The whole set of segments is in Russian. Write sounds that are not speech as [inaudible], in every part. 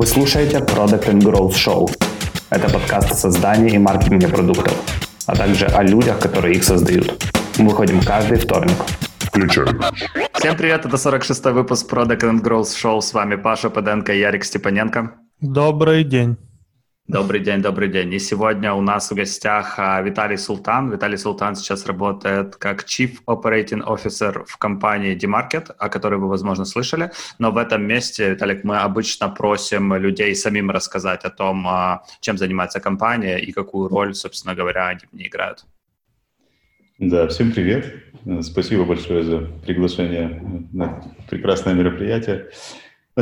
Вы слушаете Product and Growth Show. Это подкаст о создании и маркетинге продуктов, а также о людях, которые их создают. Мы выходим каждый вторник. Включаем. Всем привет, это 46-й выпуск Product and Growth Show. С вами Паша Паденко и Ярик Степаненко. Добрый день. Добрый день, добрый день. И сегодня у нас в гостях а, Виталий Султан. Виталий Султан сейчас работает как Chief Operating Officer в компании DMarket, о которой вы, возможно, слышали. Но в этом месте, Виталик, мы обычно просим людей самим рассказать о том, а, чем занимается компания и какую роль, собственно говоря, они в ней играют. Да, всем привет. Спасибо большое за приглашение на прекрасное мероприятие.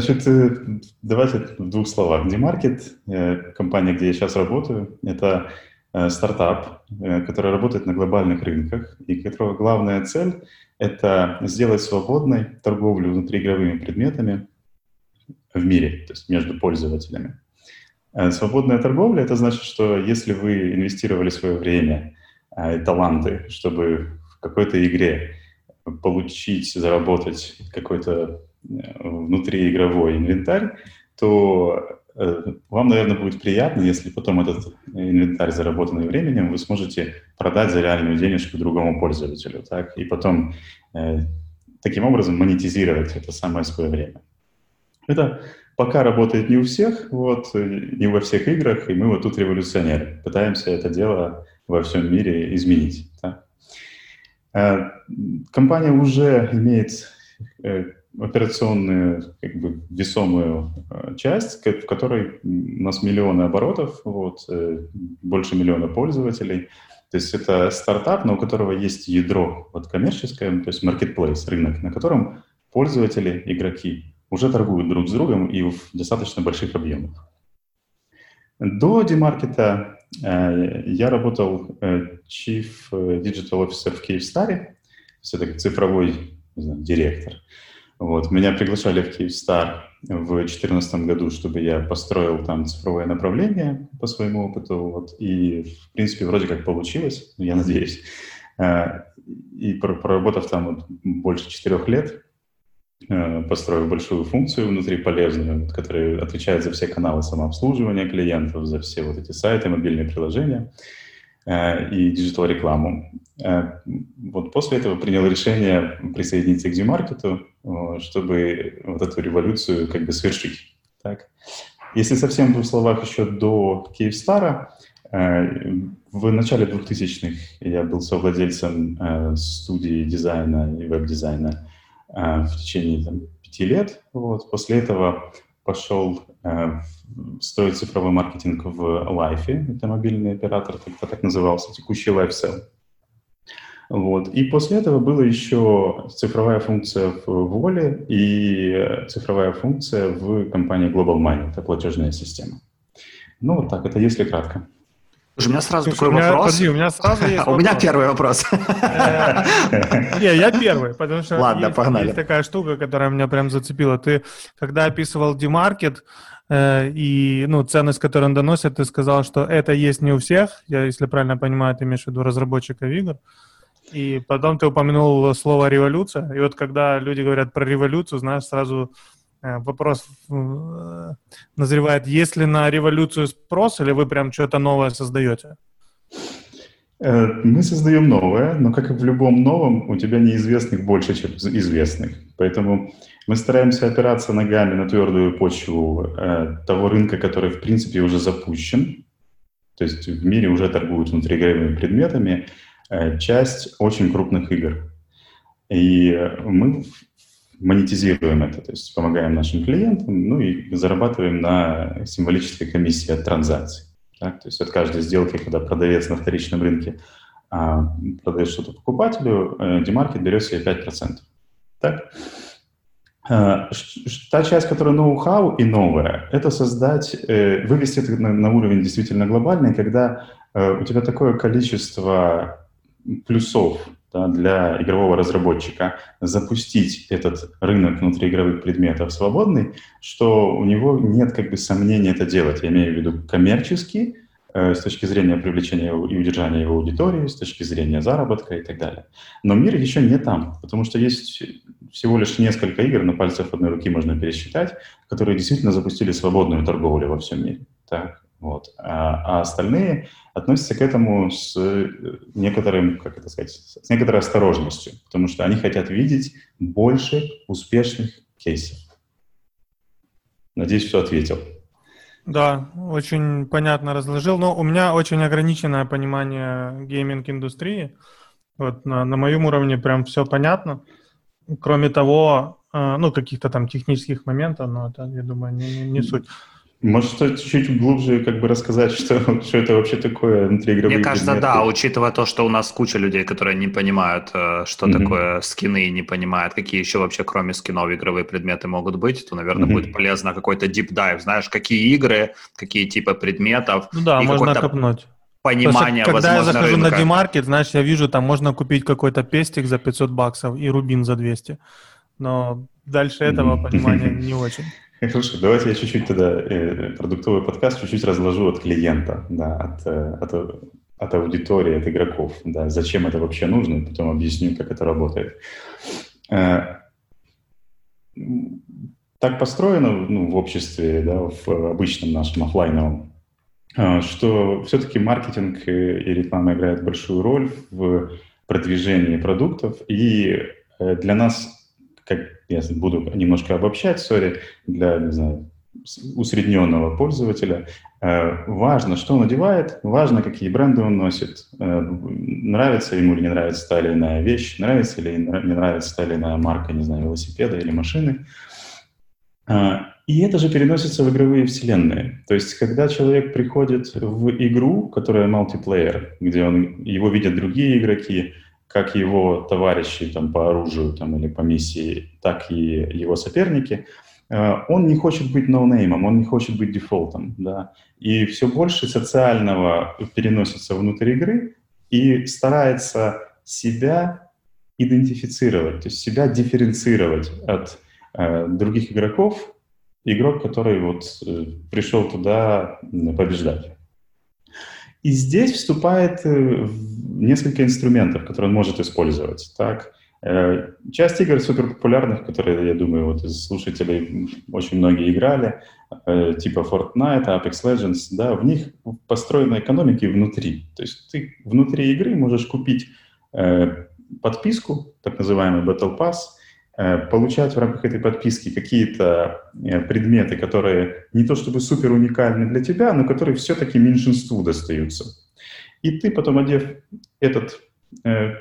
Значит, э, давайте в двух словах. Demarket, э, компания, где я сейчас работаю, это э, стартап, который работает на глобальных рынках, и которого главная цель — это сделать свободной торговлю внутриигровыми предметами в мире, то есть между пользователями. Свободная торговля — это значит, что если вы инвестировали свое время и таланты, чтобы в какой-то игре получить, заработать какой-то внутриигровой инвентарь, то э, вам, наверное, будет приятно, если потом этот инвентарь, заработанный временем, вы сможете продать за реальную денежку другому пользователю, так, и потом э, таким образом монетизировать это самое свое время. Это пока работает не у всех, вот, не во всех играх, и мы вот тут революционеры, пытаемся это дело во всем мире изменить. Да? Э, компания уже имеет операционную, как бы, весомую э, часть, в которой у нас миллионы оборотов, вот, э, больше миллиона пользователей. То есть это стартап, но у которого есть ядро вот, коммерческое, то есть marketplace, рынок, на котором пользователи, игроки уже торгуют друг с другом и в достаточно больших объемах. До демаркета э, я работал э, Chief Digital Officer в Киевстаре, это цифровой знаю, директор. Вот. Меня приглашали в Киевстар в 2014 году, чтобы я построил там цифровое направление по своему опыту. Вот. И, в принципе, вроде как получилось, я надеюсь. А, и проработав там вот больше четырех лет, а, построив большую функцию внутри полезную, которая отвечает за все каналы самообслуживания клиентов, за все вот эти сайты, мобильные приложения – Э, и digital-рекламу. Э, вот после этого принял решение присоединиться к DMarket'у, чтобы вот эту революцию как бы свершить. Так. Если совсем в двух словах еще до Киевстара, э, в начале 2000-х я был совладельцем студии дизайна и веб-дизайна в течение там, пяти лет. Вот. После этого пошел э, строить цифровой маркетинг в Лайфе, это мобильный оператор, тогда так назывался, текущий lifecell. Вот. И после этого была еще цифровая функция в Воле и цифровая функция в компании Global Money, это платежная система. Ну, вот так, это если кратко. У меня сразу такой вопрос. Подожди, у меня сразу есть [laughs] У меня первый вопрос. Э, не, я первый, потому что Ладно, погнали. есть такая штука, которая меня прям зацепила. Ты, когда описывал Демаркет и ну, ценность, которую он доносит, ты сказал, что это есть не у всех. Я, если правильно понимаю, ты имеешь в виду разработчиков игр. И потом ты упомянул слово «революция». И вот когда люди говорят про революцию, знаешь, сразу Э, вопрос э, назревает, есть ли на революцию спрос, или вы прям что-то новое создаете? Э, мы создаем новое, но как и в любом новом, у тебя неизвестных больше, чем известных. Поэтому мы стараемся опираться ногами на твердую почву того рынка, который, в принципе, уже запущен. То есть в мире уже торгуют внутриигровыми предметами часть очень крупных игр. И мы монетизируем это, то есть помогаем нашим клиентам, ну и зарабатываем на символической комиссии от транзакций. Так? То есть от каждой сделки, когда продавец на вторичном рынке а, продает что-то покупателю, э, демаркет берет себе 5%. Так? А, та часть, которая ноу-хау и новая, это создать, э, вывести это на, уровень действительно глобальный, когда э, у тебя такое количество плюсов да, для игрового разработчика запустить этот рынок внутриигровых предметов свободный, что у него нет как бы сомнений это делать. Я имею в виду коммерчески, э, с точки зрения привлечения и удержания его аудитории, с точки зрения заработка и так далее. Но мир еще не там, потому что есть всего лишь несколько игр, на пальцах одной руки можно пересчитать, которые действительно запустили свободную торговлю во всем мире. Так, вот. А, а остальные относятся к этому с некоторым, как это сказать, с некоторой осторожностью, потому что они хотят видеть больше успешных кейсов. Надеюсь, что ответил. Да, очень понятно разложил. Но у меня очень ограниченное понимание гейминг-индустрии. Вот на, на моем уровне прям все понятно. Кроме того, э, ну, каких-то там технических моментов, но это, я думаю, не, не, не суть. Может, стоит чуть-чуть глубже как бы рассказать, [laughs] что, что это вообще такое внутриигровые Мне кажется, предметы? да, учитывая то, что у нас куча людей, которые не понимают, э, что mm-hmm. такое скины, не понимают, какие еще вообще кроме скинов игровые предметы могут быть, то, наверное, mm-hmm. будет полезно какой-то deep dive, знаешь, какие игры, какие типы предметов. Ну да, можно копнуть понимание, Просто, когда я захожу рынка. на Демаркет, знаешь, я вижу, там можно купить какой-то пестик за 500 баксов и рубин за 200. Но дальше этого понимания [laughs] не очень. [laughs] Хорошо, давайте я чуть-чуть тогда э, продуктовый подкаст чуть-чуть разложу от клиента, да, от, э, от, от аудитории, от игроков, да, зачем это вообще нужно, потом объясню, как это работает. Э, так построено ну, в обществе, да, в обычном нашем офлайновом, э, что все-таки маркетинг и реклама играют большую роль в продвижении продуктов, и э, для нас как я буду немножко обобщать, сори, для, не знаю, усредненного пользователя. Э, важно, что он одевает, важно, какие бренды он носит, э, нравится ему или не нравится та или иная вещь, нравится или не нравится та или иная марка, не знаю, велосипеда или машины. Э, и это же переносится в игровые вселенные. То есть, когда человек приходит в игру, которая мультиплеер, где он, его видят другие игроки, как его товарищи там, по оружию там, или по миссии, так и его соперники, э, он не хочет быть ноунеймом, он не хочет быть дефолтом. Да? И все больше социального переносится внутрь игры и старается себя идентифицировать, то есть себя дифференцировать от э, других игроков, игрок, который вот э, пришел туда побеждать. И здесь вступает э, несколько инструментов, которые он может использовать. Так, э, часть игр супер популярных, которые, я думаю, вот из слушателей очень многие играли, э, типа Fortnite, Apex Legends, да, в них построена экономика внутри. То есть ты внутри игры можешь купить подписку, так называемый Battle Pass, получать в рамках этой подписки какие-то э, предметы, которые не то чтобы супер уникальны для тебя, но которые все-таки меньшинству достаются. И ты потом, одев этот э,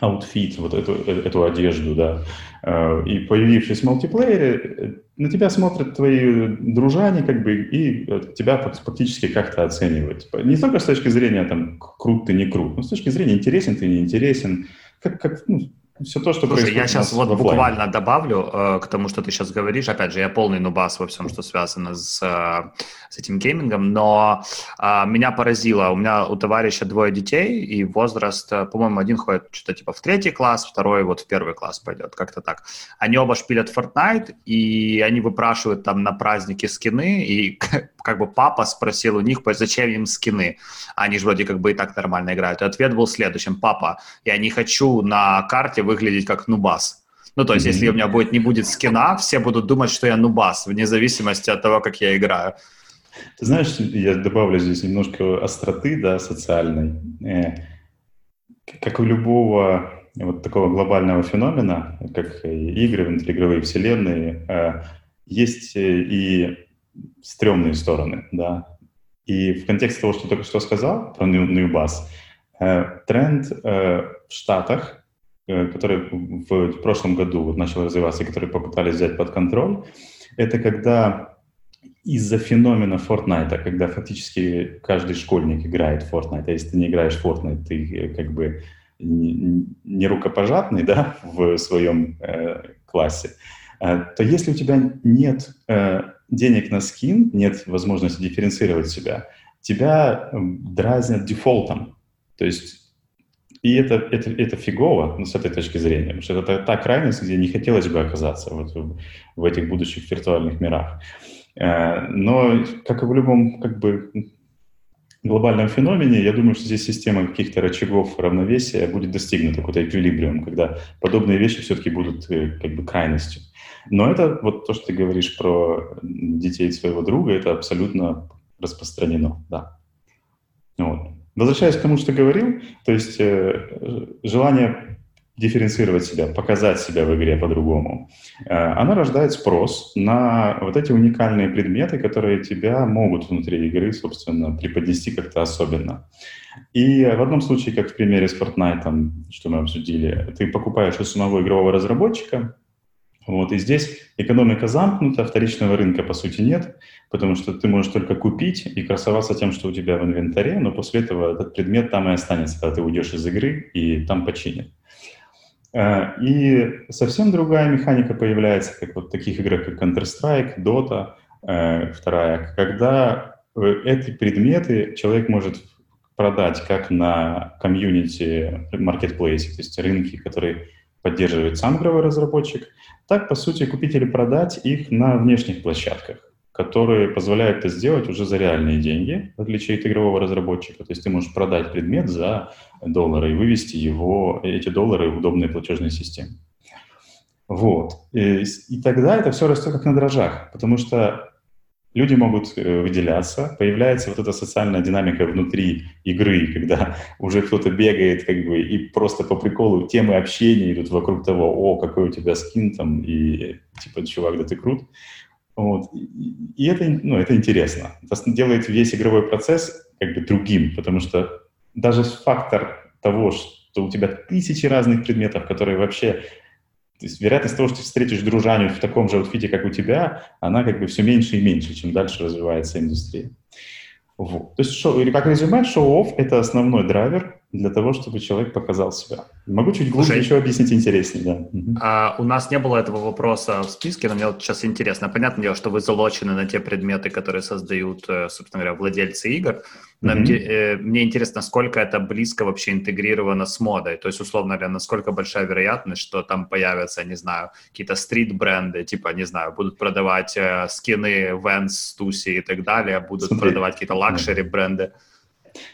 outfit, вот эту, э, эту одежду, да, э, и появившись в мультиплеере, на тебя смотрят твои дружане, как бы, и тебя фактически как-то оценивают. Не только с точки зрения, там, крут ты, не крут, но с точки зрения интересен ты, не интересен, как, как ну, все то, что Слушай, я сейчас вот буквально добавлю э, к тому, что ты сейчас говоришь. Опять же, я полный нубас во всем, что связано с, э, с этим геймингом, но э, меня поразило. У меня у товарища двое детей, и возраст, э, по-моему, один ходит что-то типа в третий класс, второй вот в первый класс пойдет, как-то так. Они оба шпилят Fortnite, и они выпрашивают там на праздники скины, и [laughs] как бы папа спросил у них, зачем им скины. Они же вроде как бы и так нормально играют. И ответ был следующим. Папа, я не хочу на карте выглядеть как нубас. Ну, то есть, mm-hmm. если у меня будет, не будет скина, все будут думать, что я нубас, вне зависимости от того, как я играю. Ты знаешь, я добавлю здесь немножко остроты, да, социальной. Э, как у любого вот такого глобального феномена, как игры, внутриигровые вселенные, э, есть и стрёмные стороны, да. И в контексте того, что только что сказал про Ньюбас, э, тренд э, в Штатах, э, который в прошлом году вот начал развиваться, который попытались взять под контроль, это когда из-за феномена Fortnite, когда фактически каждый школьник играет в Fortnite, а если ты не играешь в Fortnite, ты как бы не рукопожатный да, [laughs] в своем э, классе, э, то если у тебя нет э, денег на скин, нет возможности дифференцировать себя, тебя дразнят дефолтом. То есть и это, это, это фигово ну, с этой точки зрения, потому что это та крайность, где не хотелось бы оказаться вот в, в этих будущих виртуальных мирах. Э, но, как и в любом как бы, глобальном феномене, я думаю, что здесь система каких-то рычагов равновесия будет достигнута, какой-то эквилибриум, когда подобные вещи все-таки будут э, как бы крайностью. Но это вот то, что ты говоришь про детей своего друга, это абсолютно распространено, да. Вот. Возвращаясь к тому, что говорил, то есть э, желание дифференцировать себя, показать себя в игре по-другому, э, она рождает спрос на вот эти уникальные предметы, которые тебя могут внутри игры, собственно, преподнести как-то особенно. И в одном случае, как в примере с Fortnite, что мы обсудили, ты покупаешь у самого игрового разработчика, вот, и здесь экономика замкнута, вторичного рынка по сути нет, потому что ты можешь только купить и красоваться тем, что у тебя в инвентаре, но после этого этот предмет там и останется, когда ты уйдешь из игры и там починят. Э, и совсем другая механика появляется, как вот таких играх, как Counter-Strike, Dota, э, вторая, когда эти предметы человек может продать как на комьюнити маркетплейсе, то есть рынки, которые поддерживает сам игровой разработчик, так, по сути, купить или продать их на внешних площадках, которые позволяют это сделать уже за реальные деньги, в отличие от игрового разработчика. То есть ты можешь продать предмет за доллары и вывести его, эти доллары в удобные платежные системы. Вот. И, и тогда это все растет как на дрожжах, потому что люди могут э, выделяться, появляется вот эта социальная динамика внутри игры, когда уже кто-то бегает как бы и просто по приколу темы общения идут вокруг того, о, какой у тебя скин там, и типа, чувак, да ты крут. Вот. И это, ну, это интересно. Это делает весь игровой процесс как бы другим, потому что даже фактор того, что у тебя тысячи разных предметов, которые вообще то есть вероятность того, что ты встретишь дружаню в таком же outfit'е, как у тебя, она как бы все меньше и меньше, чем дальше развивается индустрия. Вот. То есть, шоу, или как резюме, show-off — это основной драйвер для того, чтобы человек показал себя. Могу чуть глубже Слушай, еще объяснить интереснее, да. А, у нас не было этого вопроса в списке, но мне вот сейчас интересно. Понятное дело, что вы залочены на те предметы, которые создают, э, собственно говоря, владельцы игр. Нам, mm-hmm. э, мне интересно, насколько это близко вообще интегрировано с модой. То есть, условно говоря, насколько большая вероятность, что там появятся, не знаю, какие-то стрит-бренды, типа, не знаю, будут продавать э, скины Vans, Туси и так далее, будут Смотри. продавать какие-то лакшери-бренды. Mm-hmm.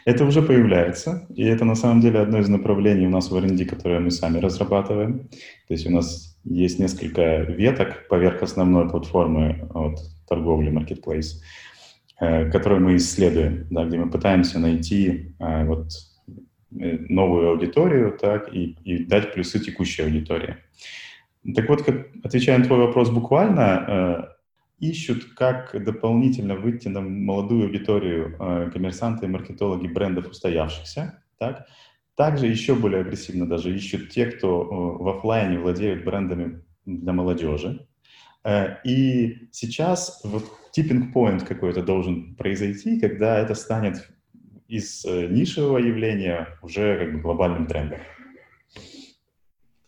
Это уже появляется, и это на самом деле одно из направлений у нас в R&D, которое мы сами разрабатываем. То есть у нас есть несколько веток поверх основной платформы от торговли Marketplace, э, которые мы исследуем, да, где мы пытаемся найти э, вот, э, новую аудиторию так, и, и дать плюсы текущей аудитории. Так вот, как, отвечая на твой вопрос буквально, ищут, как дополнительно выйти на молодую аудиторию э, коммерсанты и маркетологи брендов устоявшихся. Так? Также еще более агрессивно даже ищут те, кто э, в офлайне владеют брендами для молодежи. Э, и сейчас вот point какой-то должен произойти, когда это станет из э, нишевого явления уже как бы глобальным трендом.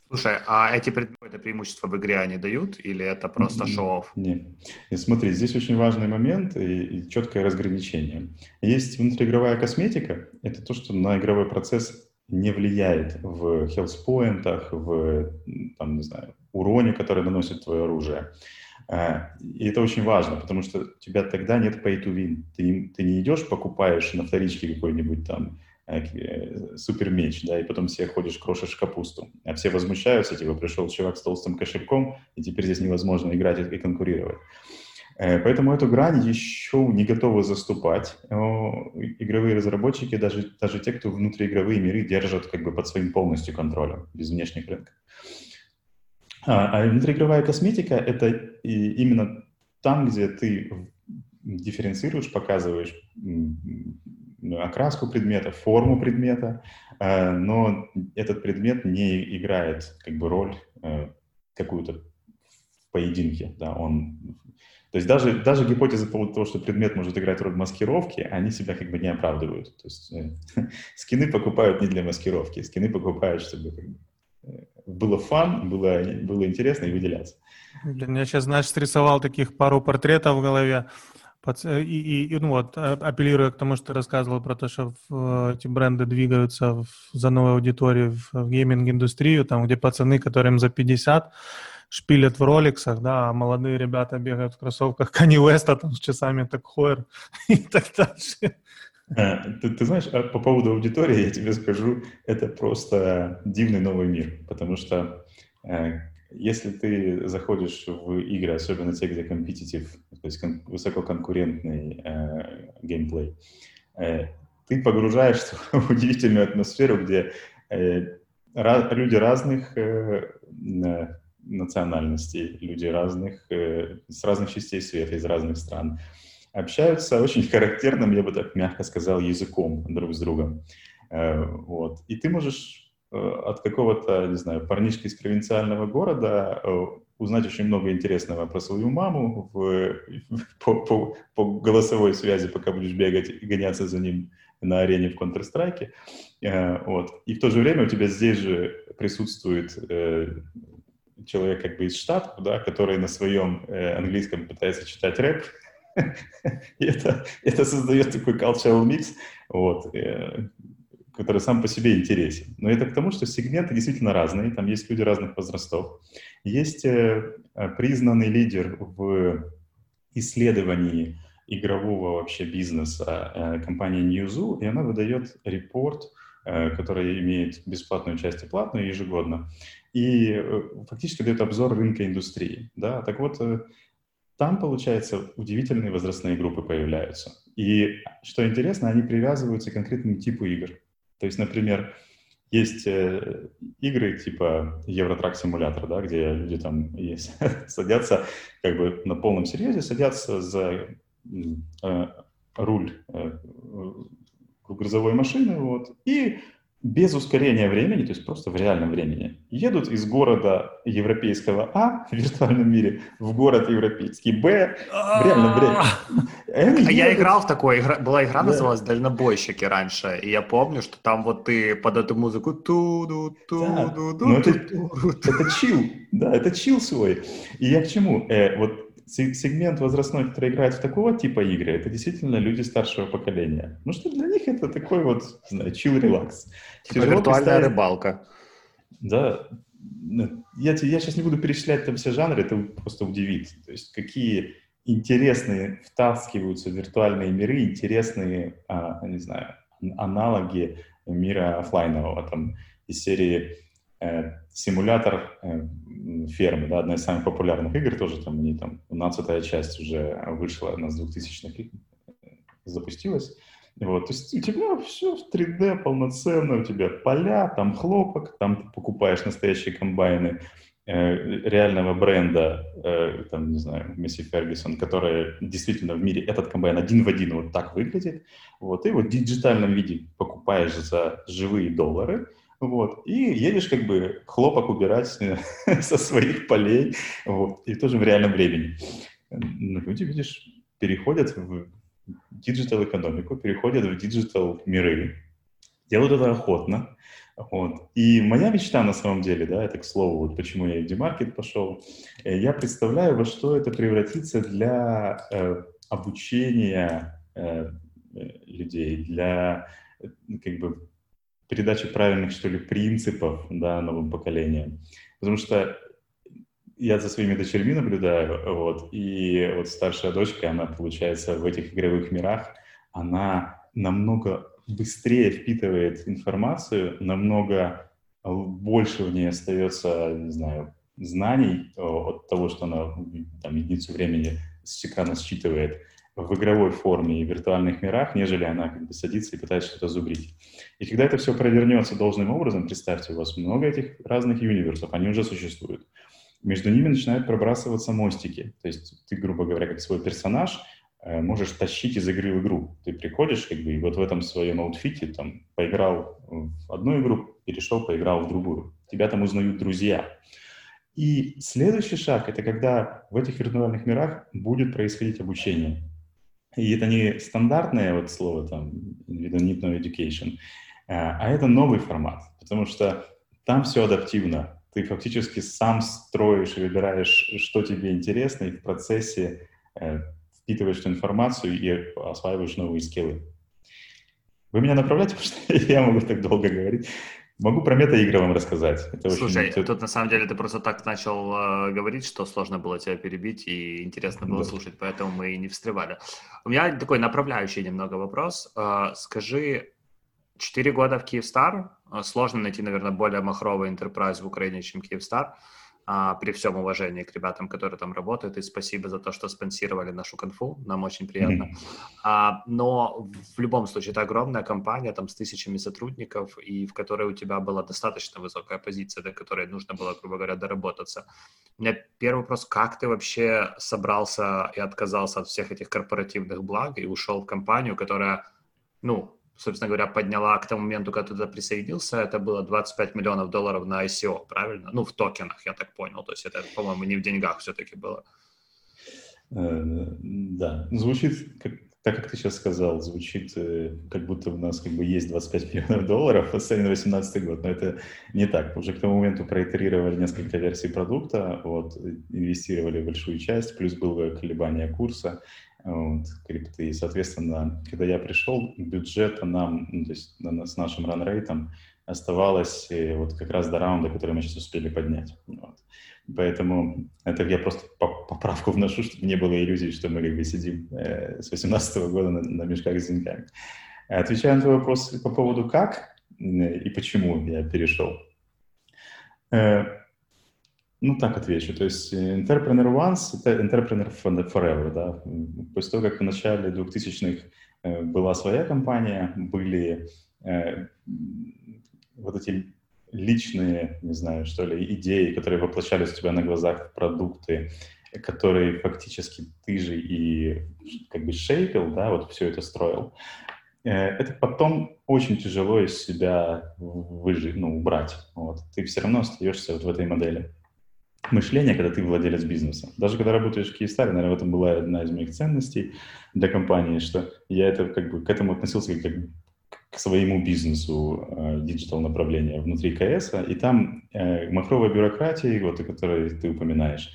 Слушай, а эти предметы преимущества в игре они дают или это просто шоу-офф? Нет. И смотри, здесь очень важный момент и, и четкое разграничение. Есть внутриигровая косметика, это то, что на игровой процесс не влияет в хелспоинтах, в, там, не знаю, уроне, который наносит твое оружие. А, и это очень важно, потому что у тебя тогда нет pay to win. Ты не, ты не идешь, покупаешь на вторичке какой-нибудь там Э, э, супер меч, да, и потом все ходишь, крошишь капусту. А все возмущаются, типа, пришел чувак с толстым кошельком, и теперь здесь невозможно играть и конкурировать. Э, поэтому эту грань еще не готовы заступать. Игровые разработчики, даже, даже те, кто внутриигровые миры держат как бы под своим полностью контролем, без внешних рынков. А, а внутриигровая косметика — это именно там, где ты дифференцируешь, показываешь окраску предмета, форму предмета, э, но этот предмет не играет как бы роль э, какую-то в поединке, да, он то есть даже, даже гипотезы по того, что предмет может играть роль маскировки, они себя как бы не оправдывают. То есть э, [laughs] скины покупают не для маскировки, скины покупают, чтобы было фан, было, было интересно и выделяться. Блин, я сейчас, знаешь, срисовал таких пару портретов в голове. Э, и, и, ну вот, а, апеллируя к тому, что ты рассказывал про то, что в, эти бренды двигаются в, за новую аудиторию в, в гейминг-индустрию, там, где пацаны, которым за 50, шпилят в роликсах, да, а молодые ребята бегают в кроссовках Кани Уэста там с часами так Хойер [laughs] и так дальше. Э, ты, ты знаешь, а по поводу аудитории я тебе скажу, это просто дивный новый мир, потому что э, если ты заходишь в игры, особенно те, где компетитив, то есть кон- высококонкурентный э, геймплей, э, ты погружаешься [laughs] в удивительную атмосферу, где э, ra- люди разных э, национальностей, люди разных, э, с разных частей света, из разных стран, общаются очень [laughs] характерным, я бы так мягко сказал, языком друг с другом. Э, вот. И ты можешь от какого-то, не знаю, парнишки из провинциального города э, узнать очень много интересного про свою маму в, по, по, по голосовой связи, пока будешь бегать и гоняться за ним на арене в Counter-Strike. Э, вот. И в то же время у тебя здесь же присутствует человек как бы из Штатов, да, который на своем английском пытается читать рэп, [laughs] это, это создает такой cultural mix, вот, который сам по себе интересен. Но это к тому, что сегменты действительно разные, там есть люди разных возрастов. Есть э, э, признанный лидер в исследовании игрового вообще бизнеса э, компания Newzoo, и она выдает репорт, который имеет бесплатную часть и платную ежегодно, и фактически дает обзор рынка индустрии. Да? Так вот, там, получается, удивительные возрастные группы появляются. И, что интересно, они привязываются к конкретному типу игр. То есть, например, есть э, игры типа Евротрак симулятор, да, где люди там есть, [laughs] садятся как бы на полном серьезе, садятся за э, руль э, грузовой машины, вот, и без ускорения времени, то есть просто в реальном времени, едут из города европейского А [laughs] в виртуальном мире в город европейский Б в реальном времени. А я играл в такой, была игра, называлась «Дальнобойщики» раньше, и я помню, что там вот ты под эту музыку ту-ду, ту-ду, ту Это чил, да, это чил свой. И я к чему? Э, вот сегмент возрастной, который играет в такого типа игры, это действительно люди старшего поколения. Ну что для них это такой вот, не знаю, chill-релакс. Типа виртуальная рыбалка. Да. Я, я сейчас не буду перечислять там все жанры, это просто удивит. То есть какие интересные втаскиваются виртуальные миры, интересные, а, не знаю, аналоги мира офлайнового, там, из серии симулятор э, фермы, да, одна из самых популярных игр тоже, там, они там, 12 часть уже вышла, на с 2000-х запустилась. Вот, то есть у тебя все в 3D полноценно, у тебя поля, там хлопок, там ты покупаешь настоящие комбайны э, реального бренда, э, там, не знаю, Месси Фергюсон, который действительно в мире, этот комбайн один в один вот так выглядит, вот, и вот в диджитальном виде покупаешь за живые доллары, вот, и едешь как бы хлопок убирать [laughs] со своих полей, вот, и тоже в реальном времени. Люди, видишь, переходят в digital-экономику, переходят в digital миры, делают это охотно. Вот. И моя мечта на самом деле, да, это к слову, вот почему я в DMarket пошел, э, я представляю, во что это превратится для э, обучения э, э людей, для э, как бы передачи правильных, что ли, принципов да, новым поколениям. Потому что я за своими дочерьми наблюдаю, вот, и вот старшая дочка, она, получается, в этих игровых мирах, она намного быстрее впитывает информацию, намного больше в ней остается, не знаю, знаний от того, что она там единицу времени с экрана считывает в игровой форме и в виртуальных мирах, нежели она как бы садится и пытается что-то зубрить. И когда это все провернется должным образом, представьте, у вас много этих разных универсов, они уже существуют между ними начинают пробрасываться мостики. То есть ты, грубо говоря, как свой персонаж, э, можешь тащить из игры в игру. Ты приходишь, как бы, и вот в этом своем аутфите там поиграл в одну игру, перешел, поиграл в другую. Тебя там узнают друзья. И следующий шаг — это когда в этих виртуальных мирах будет происходить обучение. И это не стандартное вот слово там need no education, э, а это новый формат, потому что там все адаптивно ты фактически сам строишь выбираешь, что тебе интересно, и в процессе э, впитываешь эту информацию и осваиваешь новые скиллы. Вы меня направляете, [laughs] потому что я могу так долго говорить. Могу про мета-игры вам рассказать. Это Слушай, очень... тут на самом деле ты просто так начал э, говорить, что сложно было тебя перебить и интересно было да. слушать, поэтому мы и не встревали. У меня такой направляющий немного вопрос. Э, скажи, 4 года в Киевстар, э, сложно найти, наверное, более махровый enterprise в Украине, чем Киевстар а, при всем уважении к ребятам, которые там работают, и спасибо за то, что спонсировали нашу конфу, нам очень приятно. Mm-hmm. А, но в любом случае это огромная компания, там с тысячами сотрудников, и в которой у тебя была достаточно высокая позиция, до которой нужно было, грубо говоря, доработаться. У меня первый вопрос, как ты вообще собрался и отказался от всех этих корпоративных благ и ушел в компанию, которая, ну, собственно говоря, подняла к тому моменту, когда ты туда присоединился, это было 25 миллионов долларов на ICO, правильно? Ну, в токенах, я так понял. То есть это, по-моему, не в деньгах все-таки было. Э, да, звучит, как, так как ты сейчас сказал, звучит, э, как будто у нас как бы есть 25 миллионов долларов цене на 2018 год, но это не так. Уже к тому моменту проитерировали несколько версий продукта, вот, инвестировали большую часть, плюс было колебание курса, вот, крипты. И, соответственно, когда я пришел, бюджета нам, ну, то есть с нашим ранрейтом оставалось э, вот как раз до раунда, который мы сейчас успели поднять. Вот. Поэтому это я просто поправку вношу, чтобы не было иллюзий, что мы как бы сидим э, с 2018 года на, на мешках с деньгами. Отвечая на твой вопрос по поводу как и почему я перешел. Э, ну, так отвечу. То есть э, Entrepreneur Once — это Entrepreneur Forever, да. После того, как в начале 2000-х э, была своя компания, были э, вот эти личные, не знаю, что ли, идеи, которые воплощались у тебя на глазах в продукты, которые фактически ты же и как бы шейпил, да, вот все это строил. Это потом очень тяжело из себя выжить, ну, убрать. Вот. Ты все равно остаешься вот в этой модели мышления, когда ты владелец бизнеса. Даже когда работаешь в Киевстаре, наверное, в этом была одна из моих ценностей для компании, что я это как бы к этому относился как к своему бизнесу э, digital направления внутри КС, и там э, махровая бюрократия, вот, о которой ты упоминаешь,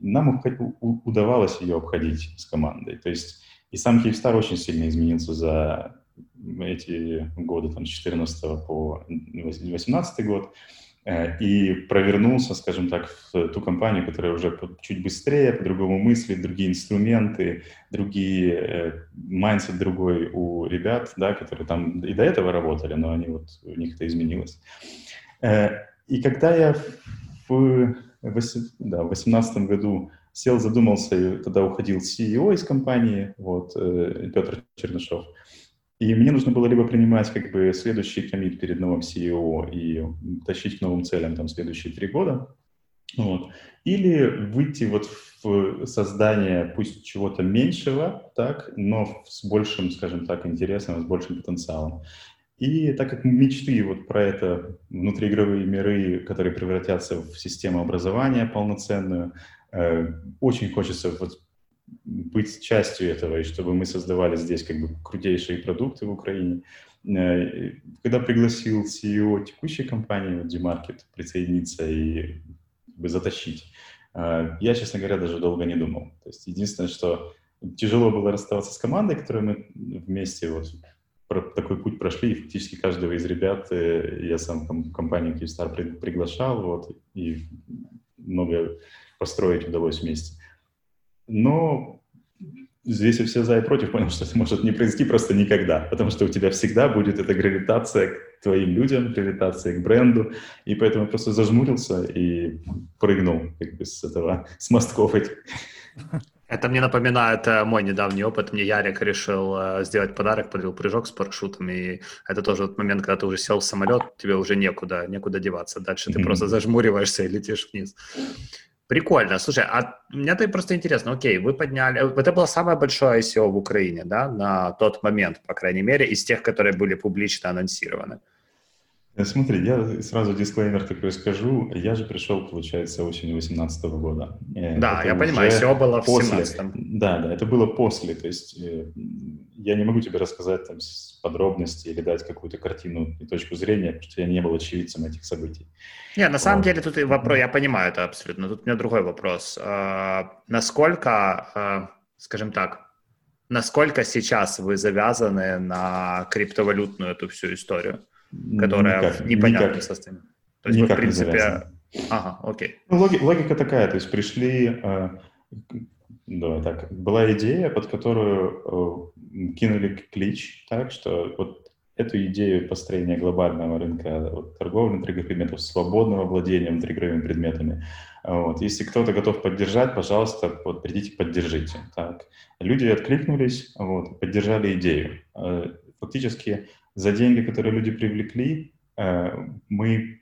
нам удавалось ее обходить с командой. То есть и сам Киевстар очень сильно изменился за эти годы, там, с 14 по 18 год. Э, и провернулся, скажем так, в ту компанию, которая уже чуть быстрее, по-другому мыслит, другие инструменты, другие, mindset другой у ребят, да, которые там и до этого работали, но они вот, у них это изменилось. Э, и когда я в 2018 да, году сел, задумался, и тогда уходил CEO из компании, вот, э, Петр Чернышов, и мне нужно было либо принимать как бы следующий commit перед новым CEO и тащить к новым целям там следующие три года, вот. Или выйти вот в создание пусть чего-то меньшего, так, но с большим, скажем так, интересом, с большим потенциалом. И так как мечты вот про это внутриигровые миры, которые превратятся в систему образования полноценную, э, очень хочется вот быть частью этого, и чтобы мы создавали здесь как бы крутейшие продукты в Украине. Э, когда пригласил CEO текущей компании, вот Dmarket, присоединиться и как бы, затащить, э, я, честно говоря, даже долго не думал. То есть единственное, что тяжело было расставаться с командой, которую мы вместе вот такой путь прошли, и фактически каждого из ребят э, я сам компанию Kyivstar приглашал, вот, и много построить удалось вместе. Но здесь и все за и против понял, что это может не произойти просто никогда, потому что у тебя всегда будет эта гравитация к твоим людям, гравитация к бренду, и поэтому я просто зажмурился и прыгнул как бы с этого, с мостков этих. Это мне напоминает э, мой недавний опыт. Мне Ярик решил э, сделать подарок, подарил прыжок с парашютом, и это тоже вот момент, когда ты уже сел в самолет, тебе уже некуда, некуда деваться. Дальше ты mm-hmm. просто зажмуриваешься и летишь вниз. Прикольно. Слушай, а мне-то просто интересно, окей, вы подняли... Это было самое большое ICO в Украине, да, на тот момент, по крайней мере, из тех, которые были публично анонсированы. Э, смотри, я сразу дисклеймер такой скажу. Я же пришел, получается, осенью 2018 года. Э, да, это я понимаю, все было в 2017 Да, да, это было после. То есть э, я не могу тебе рассказать там подробности или дать какую-то картину и точку зрения, потому что я не был очевидцем этих событий. Нет, на самом вот. деле тут и вопрос, я понимаю это абсолютно. Тут у меня другой вопрос. Насколько, скажем так, насколько сейчас вы завязаны на криптовалютную эту всю историю? Которая никак, в непонятном никак, состоянии. То есть, никак в принципе... Ага, окей. Ну, логика, логика такая, то есть пришли... Э, да, так, была идея, под которую э, кинули клич, так, что вот эту идею построения глобального рынка вот, торговли внутриигровых предметов, свободного владения внутриигровыми предметами. Вот. Если кто-то готов поддержать, пожалуйста, вот, придите, поддержите. Так. Люди откликнулись, вот, поддержали идею. Э, фактически за деньги, которые люди привлекли, э, мы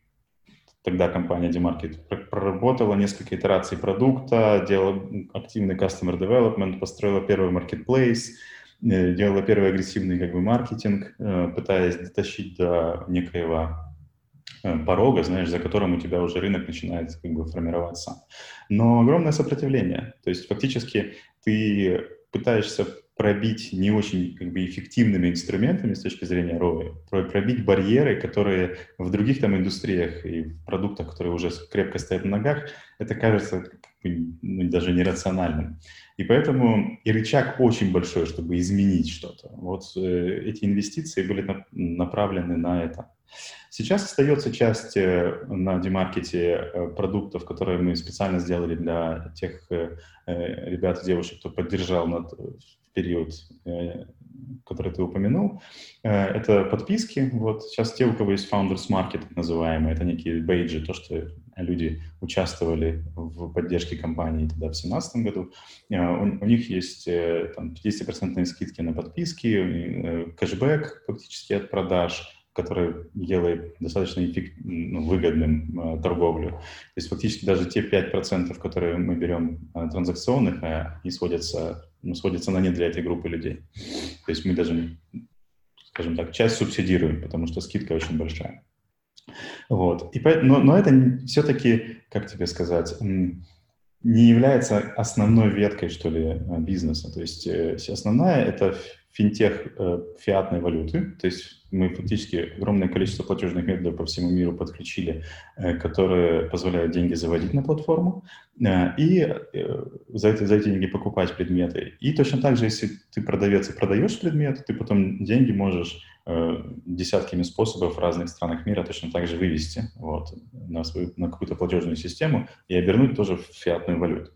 тогда компания Demarket проработала несколько итераций продукта, делала активный customer development, построила первый marketplace, э, делала первый агрессивный как бы маркетинг, пытаясь дотащить до некоего порога, знаешь, за которым у тебя уже рынок начинает как бы формироваться. Но огромное сопротивление. То есть фактически ты пытаешься пробить не очень как бы, эффективными инструментами с точки зрения ROI, пробить барьеры, которые в других там индустриях и в продуктах, которые уже крепко стоят на ногах, это кажется ну, даже нерациональным. И поэтому и рычаг очень большой, чтобы изменить что-то. Вот э, эти инвестиции были на, направлены на это. Сейчас остается часть э, на демаркете э, продуктов, которые мы специально сделали для тех э, ребят и девушек, кто поддержал над, период, который ты упомянул. Это подписки. Вот сейчас те, у кого есть Founders Market, называемые, это некие бейджи, то, что люди участвовали в поддержке компании тогда в 2017 году. У, у них есть там, 50% скидки на подписки, кэшбэк фактически от продаж, который делает достаточно ну, выгодным э, торговлю. То есть фактически даже те 5%, которые мы берем э, транзакционных, э, они сводятся, ну, сводятся на нет для этой группы людей. То есть мы даже, скажем так, часть субсидируем, потому что скидка очень большая. Вот. И, но, но это все-таки, как тебе сказать, не является основной веткой, что ли, э, бизнеса. То есть э, основная — это финтех фиатной валюты, то есть мы фактически огромное количество платежных методов по всему миру подключили, э, которые позволяют деньги заводить на платформу э, и э, за, эти, за эти деньги покупать предметы. И точно так же, если ты продавец и продаешь предмет, ты потом деньги можешь десятками способов в разных странах мира точно так же вывести вот, на, свою, на какую-то платежную систему и обернуть тоже в фиатную валюту.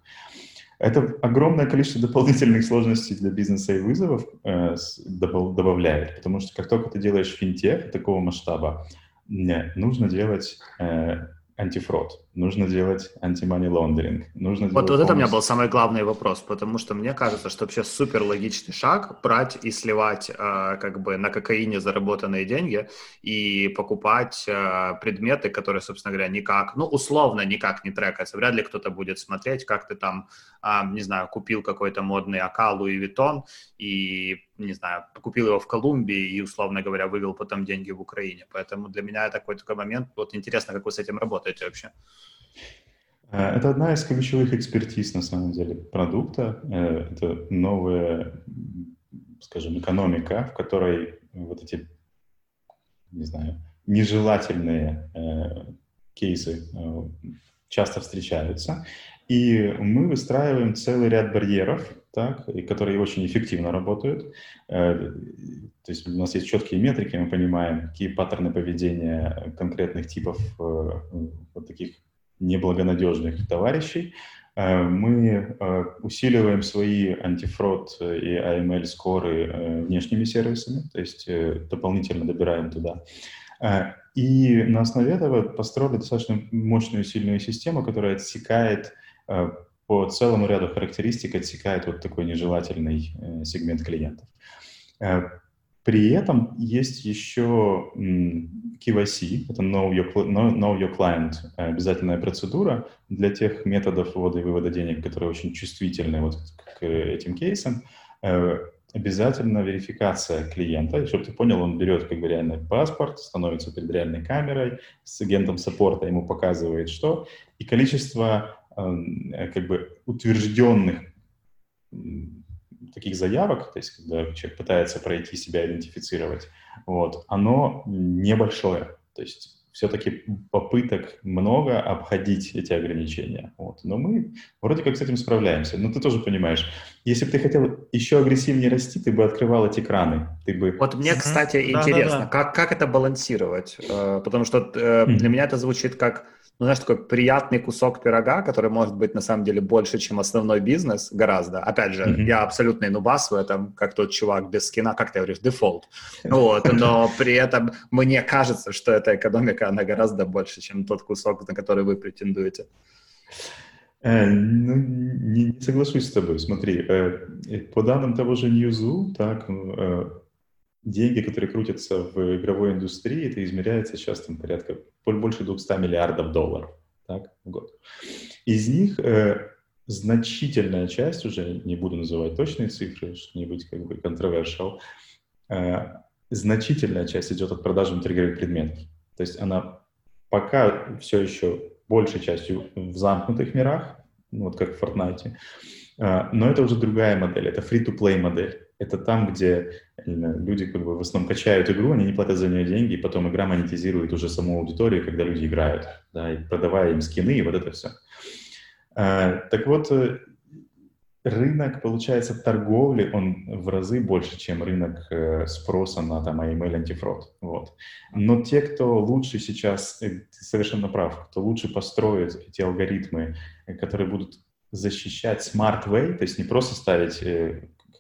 Это огромное количество дополнительных сложностей для бизнеса и вызовов э, добавляет, потому что как только ты делаешь финтех такого масштаба, нужно делать э, антифрод, нужно делать антимани лондеринг, нужно вот, вот это у меня был самый главный вопрос, потому что мне кажется, что вообще супер логичный шаг брать и сливать э, как бы на кокаине заработанные деньги и покупать э, предметы, которые, собственно говоря, никак, ну, условно никак не трекаются. Вряд ли кто-то будет смотреть, как ты там, э, не знаю, купил какой-то модный АК Луи Виттон и не знаю, купил его в Колумбии и, условно говоря, вывел потом деньги в Украине. Поэтому для меня такой такой момент. Вот интересно, как вы с этим работаете вообще. Э, это одна из ключевых экспертиз, на самом деле, продукта. Э, это новая, скажем, экономика, в которой вот эти, не знаю, нежелательные э, кейсы часто встречаются. И мы выстраиваем целый ряд барьеров, так, и которые очень эффективно работают. Э, то есть у нас есть четкие метрики, мы понимаем, какие паттерны поведения конкретных типов э, вот таких неблагонадежных товарищей. Э, мы усиливаем свои антифрод и AML-скоры внешними сервисами, то есть дополнительно добираем туда. И на основе этого построили достаточно мощную, сильную систему, которая отсекает Э, по целому ряду характеристик отсекает вот такой нежелательный э, сегмент клиентов. Э, при этом есть еще KYC, это Know Your, know your Client, обязательная процедура для тех методов ввода и вывода денег, которые очень чувствительны вот к этим кейсам. Обязательно верификация клиента, чтобы ты понял, он берет как бы реальный паспорт, становится перед реальной камерой, с агентом саппорта ему показывает что, и количество Э, как бы утвержденных таких заявок, то есть когда человек пытается пройти себя идентифицировать, вот, оно небольшое. То есть все-таки попыток много обходить эти ограничения. Вот. Но мы вроде как с этим справляемся. Но ты тоже понимаешь, если бы ты хотел еще агрессивнее расти, ты бы открывал эти краны. Ты бы... Вот мне, кстати, интересно, да, да, да. Как, как это балансировать? Э, потому что э, для меня это звучит как ну, знаешь, такой приятный кусок пирога, который может быть на самом деле больше, чем основной бизнес, гораздо. Опять же, mm-hmm. я абсолютный нубас в этом, как тот чувак без скина, как ты говоришь, дефолт. Вот, [laughs] но при этом мне кажется, что эта экономика, она гораздо больше, чем тот кусок, на который вы претендуете. Э, ну, не, не соглашусь с тобой. Смотри, э, по данным того же Ньюзу, так, э, деньги, которые крутятся в игровой индустрии, это измеряется сейчас там порядка больше 200 миллиардов долларов так, в год. Из них э, значительная часть, уже не буду называть точные цифры, чтобы не быть как бы controversial, э, значительная часть идет от продажи внутриигровых предметов. То есть она пока все еще большей частью в замкнутых мирах, ну, вот как в Fortnite, э, но это уже другая модель, это free-to-play модель это там, где люди как бы в основном качают игру, они не платят за нее деньги, и потом игра монетизирует уже саму аудиторию, когда люди играют, да, и продавая им скины и вот это все. А, так вот, э, рынок, получается, торговли, он в разы больше, чем рынок э, спроса на там email антифрод. Вот. Но те, кто лучше сейчас, э, ты совершенно прав, кто лучше построит эти алгоритмы, которые будут защищать smart way, то есть не просто ставить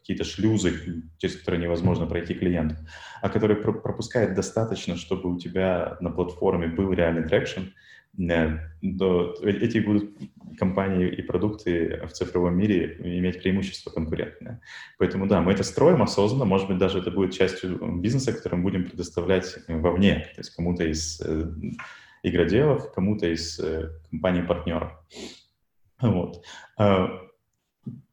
какие-то шлюзы, через которые невозможно пройти клиент, а который пропускает достаточно, чтобы у тебя на платформе был реальный traction, э, эти будут компании и продукты в цифровом мире иметь преимущество конкурентное. Поэтому да, мы это строим осознанно, может быть, даже это будет частью бизнеса, который мы будем предоставлять вовне, то есть кому-то из э, игроделов, кому-то из э, компаний-партнеров. Вот.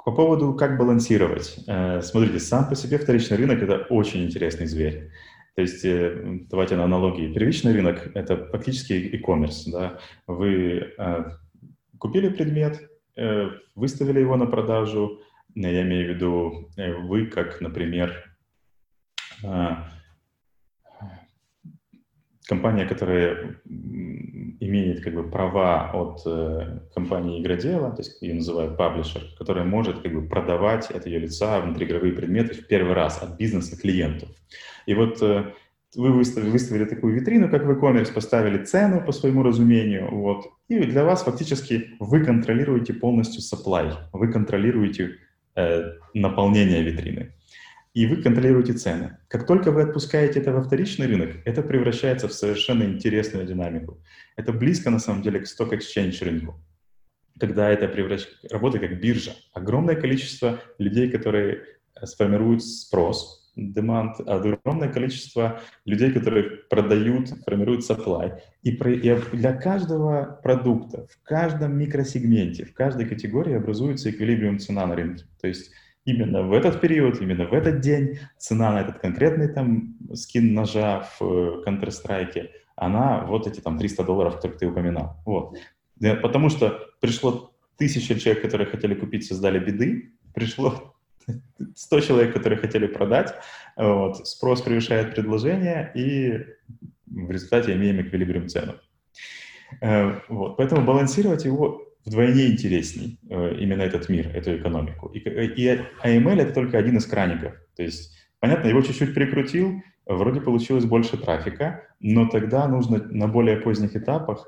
По поводу, как балансировать. Э, смотрите, сам по себе вторичный рынок – это очень интересный зверь. То есть, э, давайте на аналогии. Первичный рынок – это фактически e-commerce. Да? Вы э, купили предмет, выставили его на продажу, я имею в виду, вы как, например, компания, которая имеет как бы права от э, компании игродела, то есть ее называют паблишер, которая может как бы продавать от ее лица внутриигровые предметы в первый раз от бизнеса клиенту. И вот э, вы выставили, выставили такую витрину, как в e-commerce, поставили цену по своему разумению, вот, и для вас фактически вы контролируете полностью supply, вы контролируете э, наполнение витрины и вы контролируете цены. Как только вы отпускаете это во вторичный рынок, это превращается в совершенно интересную динамику. Это близко, на самом деле, к exchange рынку, когда это превращ... работает как биржа. Огромное количество людей, которые э, сформируют спрос, demand, огромное количество людей, которые продают, формируют supply. И для каждого продукта, в каждом микросегменте, в каждой категории образуется эквилибриум цена на рынке. То есть именно в этот период, именно в этот день цена на этот конкретный там скин ножа в э, Counter-Strike, она вот эти там 300 долларов, которые ты упоминал. Вот. Потому что пришло тысяча человек, которые хотели купить, создали беды, пришло [laughs] 100 человек, которые хотели продать, вот, спрос превышает предложение, и в результате имеем эквилибриум цену. Э, вот, поэтому балансировать его вдвойне интересней э, именно этот мир, эту экономику. И, и AML это только один из краников. То есть, понятно, его чуть-чуть прикрутил, вроде получилось больше трафика, но тогда нужно на более поздних этапах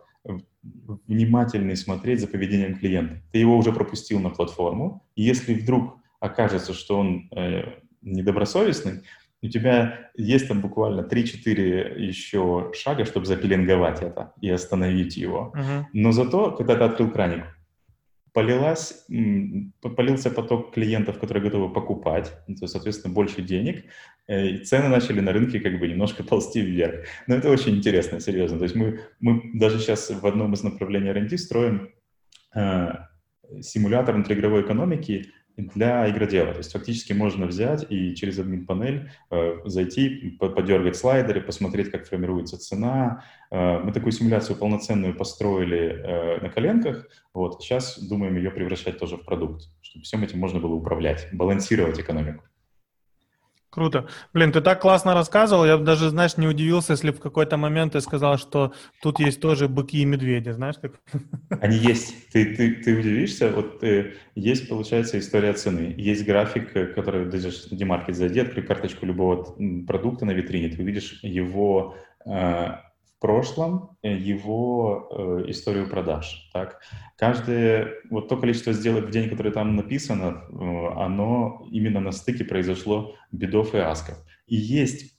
внимательно смотреть за поведением клиента. Ты его уже пропустил на платформу, и если вдруг окажется, что он э, недобросовестный, у тебя есть там буквально 3-4 еще шага, чтобы запеленговать это и остановить его. Uh-huh. Но зато, когда ты открыл краник, полилась, полился поток клиентов, которые готовы покупать, то, соответственно, больше денег, э, и цены начали на рынке как бы немножко [laughs] ползти вверх. Но это очень интересно, серьезно. То есть мы, мы даже сейчас в одном из направлений R&D строим э, симулятор внутриигровой экономики, для игродела. То есть фактически можно взять и через админ-панель э, зайти, подергать слайдеры, посмотреть, как формируется цена. Э, мы такую симуляцию полноценную построили э, на коленках. Вот. Сейчас думаем ее превращать тоже в продукт, чтобы всем этим можно было управлять, балансировать экономику. Круто. Блин, ты так классно рассказывал, я даже, знаешь, не удивился, если в какой-то момент ты сказал, что тут есть тоже быки и медведи, знаешь, как... Они есть. Ты, ты, ты удивишься, вот э, есть, получается, история цены. Есть график, э, который, даже на Демаркет зайди, открой карточку любого продукта на витрине, ты увидишь его э, прошлом э, его э, историю продаж. Так? Каждое, вот то количество сделок в день, которое там написано, э, оно именно на стыке произошло бедов и асков. И есть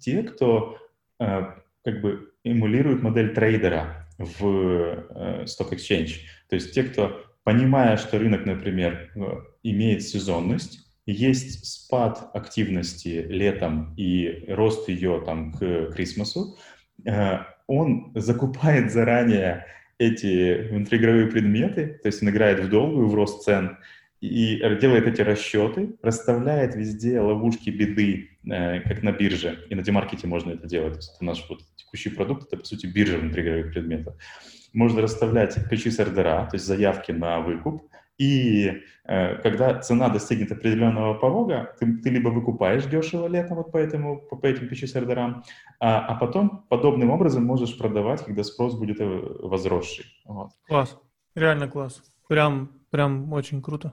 те, кто э, как бы эмулирует модель трейдера в э, Stock Exchange. То есть те, кто, понимая, что рынок, например, э, имеет сезонность, есть спад активности летом и рост ее там к Крисмасу, Э, он закупает заранее эти внутриигровые предметы, то есть он играет в долгую, в рост цен, и делает эти расчеты, расставляет везде ловушки беды, э, как на бирже, и на демаркете можно это делать. То есть это наш вот текущий продукт, это, по сути, биржа внутриигровых предметов. Можно расставлять ключи с ордера, то есть заявки на выкуп, и э, когда цена достигнет определенного порога, ты, ты либо выкупаешь дешево летом вот по, этому, по, по этим пищесердерам, а, а потом подобным образом можешь продавать, когда спрос будет э, возросший. Вот. Класс, реально класс. Прям, прям очень круто.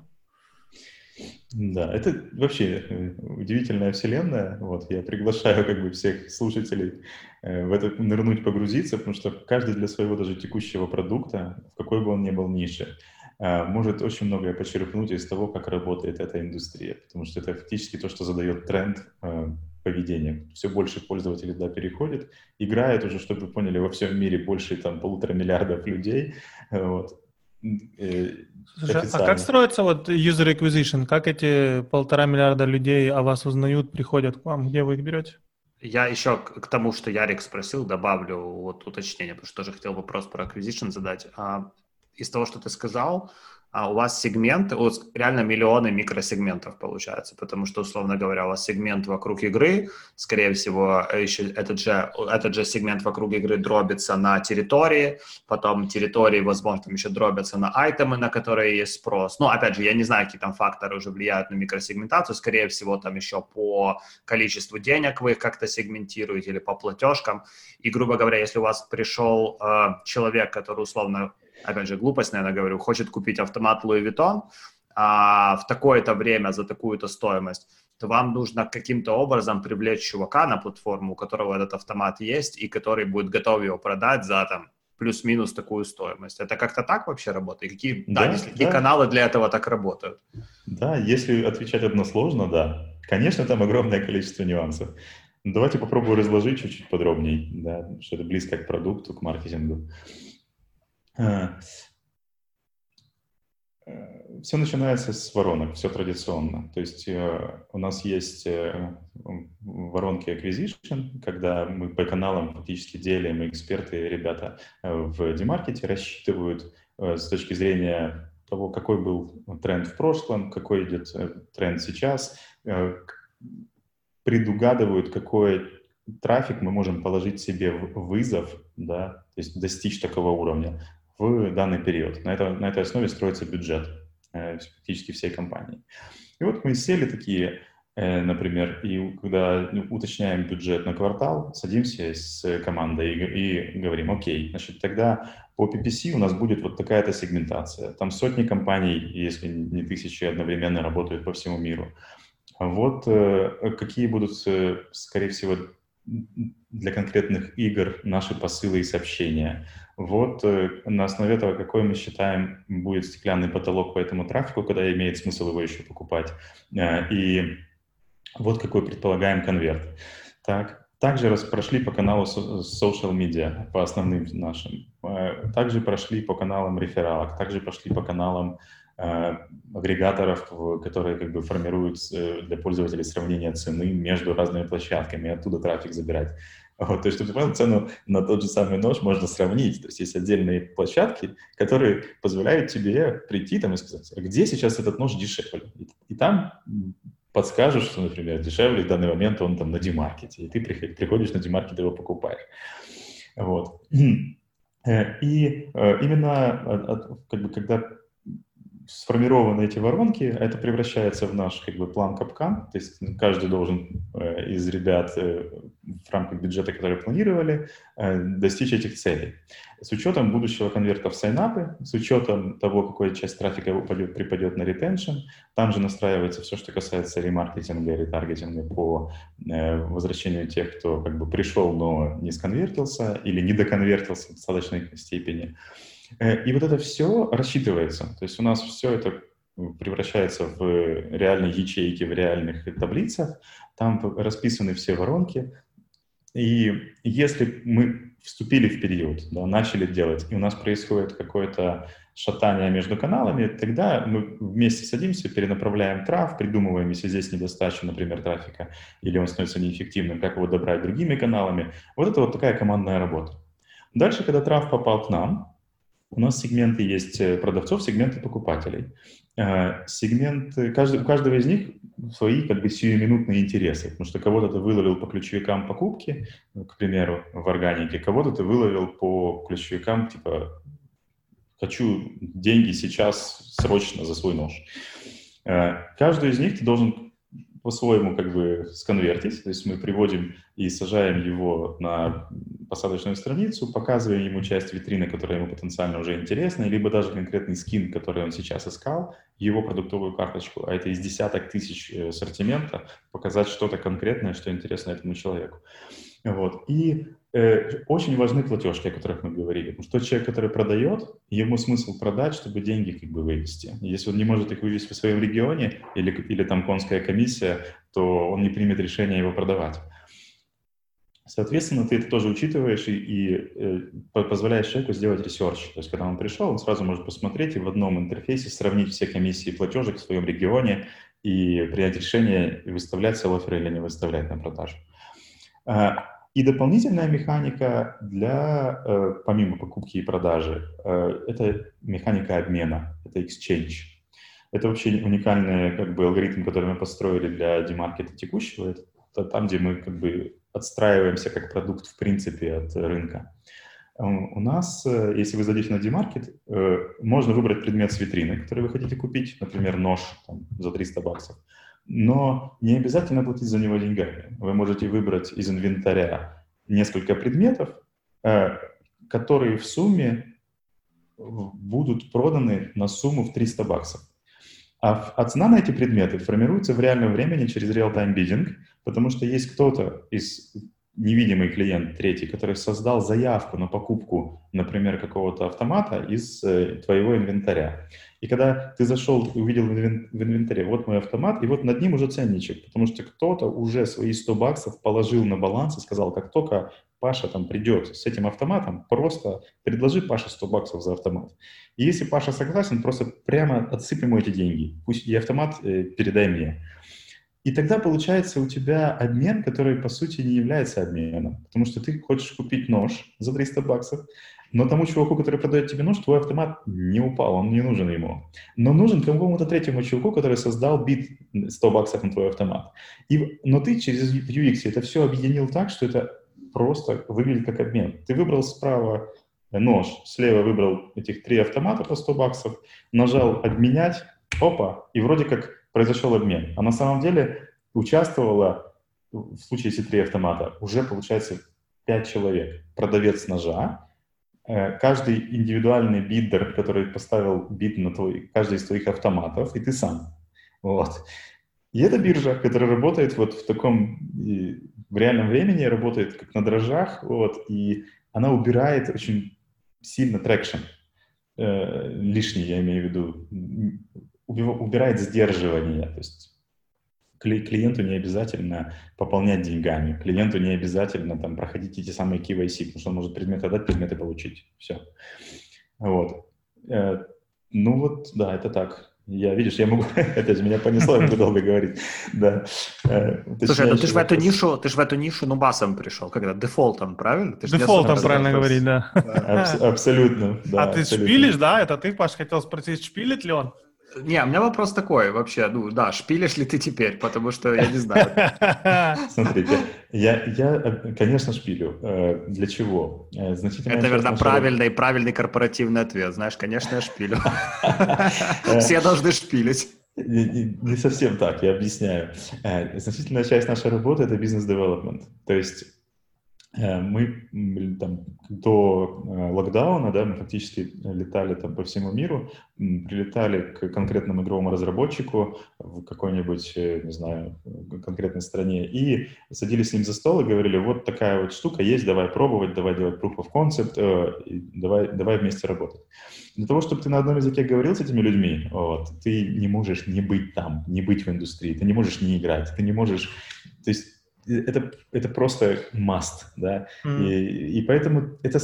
Да, это вообще э, удивительная вселенная. Вот я приглашаю как бы всех слушателей э, в это нырнуть, погрузиться, потому что каждый для своего даже текущего продукта, в какой бы он ни был нише, может очень многое почерпнуть из того, как работает эта индустрия, потому что это фактически то, что задает тренд э, поведения. Все больше пользователей туда переходит, играет уже, чтобы вы поняли, во всем мире больше там полутора миллиардов людей. Э, вот. Слушай, а как строится вот user acquisition? Как эти полтора миллиарда людей о вас узнают, приходят к вам? Где вы их берете? Я еще к тому, что Ярик спросил, добавлю вот уточнение, потому что тоже хотел вопрос про acquisition задать. А из того, что ты сказал, а у вас сегменты, вас реально миллионы микросегментов получается, потому что, условно говоря, у вас сегмент вокруг игры, скорее всего, еще этот же, этот же сегмент вокруг игры дробится на территории, потом территории, возможно, там еще дробятся на айтемы, на которые есть спрос. Ну, опять же, я не знаю, какие там факторы уже влияют на микросегментацию, скорее всего, там еще по количеству денег вы их как-то сегментируете или по платежкам. И, грубо говоря, если у вас пришел э, человек, который, условно, опять же, глупость, наверное, говорю, хочет купить автомат Louis Vuitton а, в такое-то время за такую-то стоимость, то вам нужно каким-то образом привлечь чувака на платформу, у которого этот автомат есть, и который будет готов его продать за там плюс-минус такую стоимость. Это как-то так вообще работает? Какие, да, да, какие да. каналы для этого так работают? Да, если отвечать односложно, да. Конечно, там огромное количество нюансов. Давайте попробую разложить чуть-чуть подробнее, да, что это близко к продукту, к маркетингу. Э, все начинается с воронок, все традиционно. То есть э, у нас есть воронки acquisition, когда мы по каналам фактически делим, эксперты, ребята в демаркете рассчитывают с точки зрения того, какой был тренд в прошлом, какой идет тренд сейчас, предугадывают, какой трафик мы можем положить себе в вызов, да, то есть достичь такого уровня в данный период. На, это, на этой основе строится бюджет э, фактически всей компании. И вот мы сели такие, э, например, и когда уточняем бюджет на квартал, садимся с командой и, и говорим, окей, значит, тогда по PPC у нас будет вот такая-то сегментация. Там сотни компаний, если не тысячи, одновременно работают по всему миру. Вот э, какие будут, э, скорее всего, для конкретных игр наши посылы и сообщения. Вот э, на основе этого, какой мы считаем будет стеклянный потолок по этому трафику, когда имеет смысл его еще покупать. Э, и вот какой предполагаем конверт. Так, также прошли по каналу social media, по основным нашим. Э, также прошли по каналам рефералок, также пошли по каналам агрегаторов, которые как бы формируют для пользователей сравнение цены между разными площадками, оттуда трафик забирать. Вот, то есть, чтобы ты цену на тот же самый нож можно сравнить. То есть есть отдельные площадки, которые позволяют тебе прийти там и сказать, а где сейчас этот нож дешевле? И, и там подскажут, что, например, дешевле в данный момент он там на демаркете, и ты приходишь на демаркет и его покупаешь. Вот. [clears throat] Э, и э, именно как бы, когда сформированы эти воронки, это превращается в наш как бы план капкан, то есть каждый должен э, из ребят э, в рамках бюджета, который планировали, э, достичь этих целей. С учетом будущего конверта в сайнапы, с учетом того, какая часть трафика упадет, припадет на ретеншн, там же настраивается все, что касается ремаркетинга, ретаргетинга по возвращению тех, кто как бы пришел, но не сконвертился или не доконвертился в достаточной степени. И вот это все рассчитывается. То есть у нас все это превращается в реальные ячейки, в реальных таблицах. Там расписаны все воронки. И если мы вступили в период, да, начали делать, и у нас происходит какое-то шатание между каналами, тогда мы вместе садимся, перенаправляем трав, придумываем, если здесь недостача, например, трафика, или он становится неэффективным, как его добрать другими каналами. Вот это вот такая командная работа. Дальше, когда трав попал к нам, у нас сегменты есть э, продавцов, сегменты покупателей. Э, сегменты, каждый, у каждого из них свои как бы сиюминутные интересы, потому что кого-то ты выловил по ключевикам покупки, ну, к примеру, в органике, кого-то ты выловил по ключевикам, типа, хочу деньги сейчас срочно за свой нож. Э, каждый из них ты должен по-своему как бы сконвертить, то есть мы приводим и сажаем его на посадочную страницу, показываем ему часть витрины, которая ему потенциально уже интересна, либо даже конкретный скин, который он сейчас искал, его продуктовую карточку, а это из десяток тысяч э, ассортимента, показать что-то конкретное, что интересно этому человеку. Вот. И очень важны платежки, о которых мы говорили. Потому что человек, который продает, ему смысл продать, чтобы деньги как бы вывести. Если он не может их вывести в своем регионе или, или там конская комиссия, то он не примет решение его продавать. Соответственно, ты это тоже учитываешь и, и э, позволяешь человеку сделать research. То есть, когда он пришел, он сразу может посмотреть и в одном интерфейсе сравнить все комиссии платежек в своем регионе и принять решение, выставлять sell offer или не выставлять на продажу. И дополнительная механика для, э, помимо покупки и продажи, э, это механика обмена, это exchange. Это вообще уникальный как бы, алгоритм, который мы построили для демаркета текущего. Это там, где мы как бы отстраиваемся как продукт в принципе от рынка. У нас, э, если вы зайдете на демаркет, можно выбрать предмет с витрины, который вы хотите купить, например, нож там, за 300 баксов но не обязательно платить за него деньгами. Вы можете выбрать из инвентаря несколько предметов, э, которые в сумме будут проданы на сумму в 300 баксов. А, а цена на эти предметы формируется в реальном времени через real-time bidding, потому что есть кто-то из невидимый клиент третий, который создал заявку на покупку, например, какого-то автомата из э, твоего инвентаря. И когда ты зашел и увидел в инвентаре, вот мой автомат, и вот над ним уже ценничек, потому что кто-то уже свои 100 баксов положил на баланс и сказал, как только Паша там придет с этим автоматом, просто предложи Паше 100 баксов за автомат. И если Паша согласен, просто прямо отсыпь ему эти деньги. Пусть и автомат э, передай мне. И тогда получается у тебя обмен, который по сути не является обменом, потому что ты хочешь купить нож за 300 баксов, но тому чуваку, который продает тебе нож, твой автомат не упал, он не нужен ему. Но нужен какому-то третьему чуваку, который создал бит 100 баксов на твой автомат. И, но ты через UX это все объединил так, что это просто выглядит как обмен. Ты выбрал справа нож, слева выбрал этих три автомата по 100 баксов, нажал «обменять», опа, и вроде как произошел обмен. А на самом деле участвовало, в случае, если три автомата, уже, получается, пять человек. Продавец ножа, Э, каждый индивидуальный bidder, который поставил bid на твой, каждый из твоих автоматов, и ты сам. Вот. И это биржа, которая работает вот в таком, в реальном времени, работает как на дрожжах, вот, и она убирает очень сильно friction, э, лишний, я имею в виду, убирает сдерживание, то есть клиенту не обязательно пополнять деньгами, клиенту не обязательно там проходить эти самые KYC, потому что он может предметы отдать, предметы получить. Все. Вот. Э, ну вот, да, это так. Я, видишь, я могу, [laughs] опять же, меня понесло, я буду долго говорить. Да. Э, Слушай, ну ты же в эту нишу, ты же в эту нишу, ну, басом пришел, когда дефолтом, правильно? Ты дефолтом, правильно говорить, да. Абсолютно, А ты шпилишь, да? Это ты, Паш, хотел спросить, шпилит ли он? Не, у меня вопрос такой вообще, ну да, шпилишь ли ты теперь, потому что я не знаю. [laughs] Смотрите, я, я, конечно, шпилю. Э, для чего? Э, значительно. Это, наверное, правильный, правильный корпоративный ответ. Знаешь, конечно, я шпилю. [laughs] Все должны шпилить. Не, не, не совсем так, я объясняю. Э, значительная часть нашей работы — это бизнес-девелопмент. То есть Э, мы там, до э, локдауна, да, мы фактически летали там по всему миру, прилетали к конкретному игровому разработчику в какой-нибудь, э, не знаю, конкретной стране и садились с ним за стол и говорили, вот такая вот штука есть, давай пробовать, давай делать proof of concept, давай, давай вместе работать. Для того, чтобы ты на одном языке говорил с этими людьми, вот, ты не можешь не быть там, не быть в индустрии, ты не можешь не играть, ты не можешь... То есть это, это просто must, да, mm. и, и поэтому это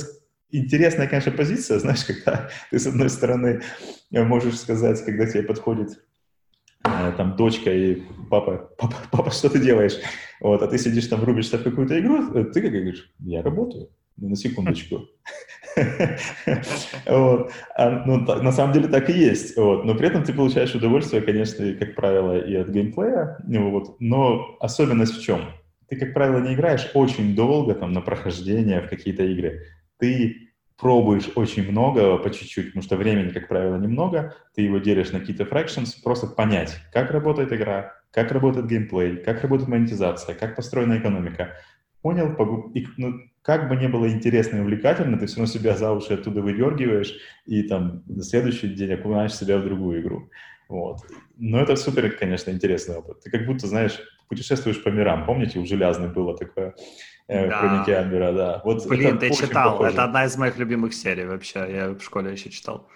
интересная, конечно, позиция, [laughs] знаешь, когда ты, с одной стороны, можешь сказать, когда тебе подходит э, там дочка и папа, папа, [laughs] папа, что ты делаешь? Вот, а ты сидишь там, рубишься в какую-то игру, э, ты как говоришь, я работаю, ну, на секундочку. [laughs] вот. а, ну, на самом деле так и есть. Вот. Но при этом ты получаешь удовольствие, конечно, как правило, и от геймплея. Вот. Но особенность в чем? Ты, как правило, не играешь очень долго там на прохождение в какие-то игры. Ты пробуешь очень много по чуть-чуть, потому что времени, как правило, немного, ты его делишь на какие-то fractions, просто понять, как работает игра, как работает геймплей, как работает монетизация, как построена экономика. Понял? И, ну, как бы не было интересно и увлекательно, ты все равно себя за уши оттуда выдергиваешь и там на следующий день окунаешь себя в другую игру. Вот. Но это супер, конечно, интересный опыт. Ты как будто, знаешь, путешествуешь по мирам. Помните, у Железной было такое э, да. хроники Амбера, да. Вот Блин, ты читал. Похоже. Это одна из моих любимых серий вообще. Я в школе еще читал.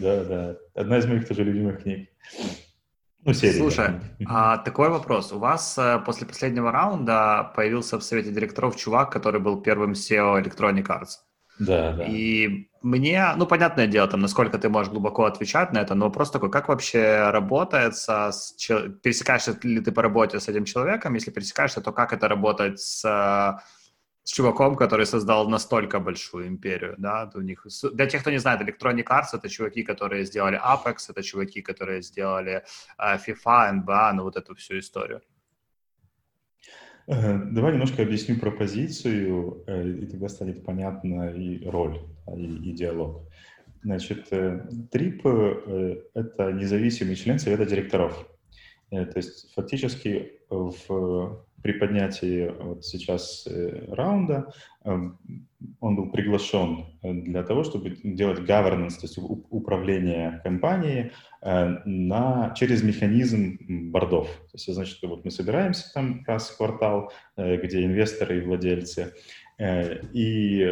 Да, да. Одна из моих тоже любимых книг. Ну, серии. Слушай, а, такой вопрос. У вас э, после последнего раунда появился в совете директоров чувак, который был первым SEO Electronic Arts. Да, да. И мне, ну, понятное дело, там, насколько ты можешь глубоко отвечать на это, но вопрос такой, как вообще работается, с, пересекаешься ли ты по работе с этим человеком, если пересекаешься, то как это работать с, с чуваком, который создал настолько большую империю, да, у них, для тех, кто не знает, Electronic Arts — это чуваки, которые сделали Apex, это чуваки, которые сделали uh, FIFA, NBA, ну, вот эту всю историю. Э, давай немножко объясню про позицию, э, и тогда станет понятна и роль, и, и диалог. Значит, э, ТРИП — это независимый член Совета директоров. То есть фактически в при поднятии вот сейчас э, раунда эм, он был приглашен э, для того, чтобы делать governance, то есть управление компанией э, на, через механизм бордов. То есть, значит, вот мы собираемся там раз в квартал, где инвесторы и владельцы, Э, и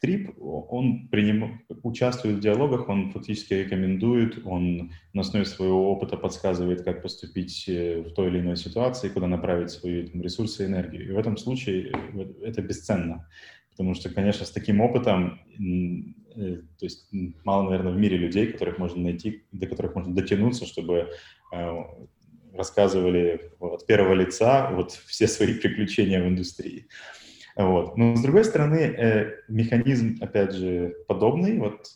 ТРИП, он приним, участвует в диалогах, он фактически рекомендует, он на основе своего опыта подсказывает, как поступить э, в той или иной ситуации, куда направить свои там, ресурсы и энергию. И в этом случае э, это бесценно, потому что, конечно, с таким опытом, то есть мало, наверное, в мире людей, которых можно найти, до которых можно дотянуться, чтобы рассказывали от первого лица вот все свои приключения в индустрии. Вот. Но с другой стороны, э, механизм, опять же, подобный, вот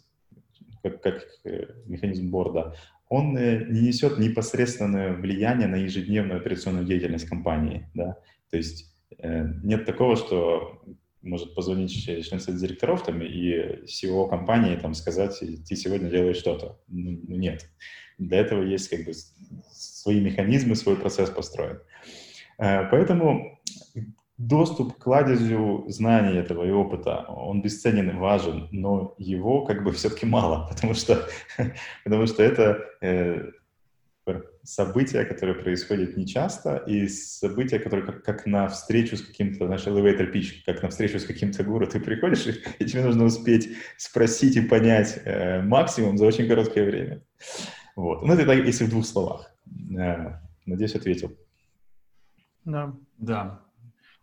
как, как э, механизм борда, он э, не несет непосредственное влияние на ежедневную операционную деятельность компании. Да? То есть э, нет такого, что может позвонить член совета директоров там, и CEO компании там, сказать, ты сегодня делаешь что-то. Ну, ну, нет. Для этого есть как бы свои механизмы, свой процесс построен. Э, поэтому доступ к кладезю знаний этого и опыта, он бесценен и важен, но его как бы все-таки мало, [laughs] потому что, потому что это э, события, которые происходят нечасто, и события, которые как, как на встречу с каким-то, знаешь, elevator pitch, как на встречу с каким-то гуру, ты приходишь, и, и тебе нужно успеть спросить и понять э, максимум за очень короткое время. Вот. Ну, это так, если в двух словах. Э, надеюсь, ответил. Да. Да.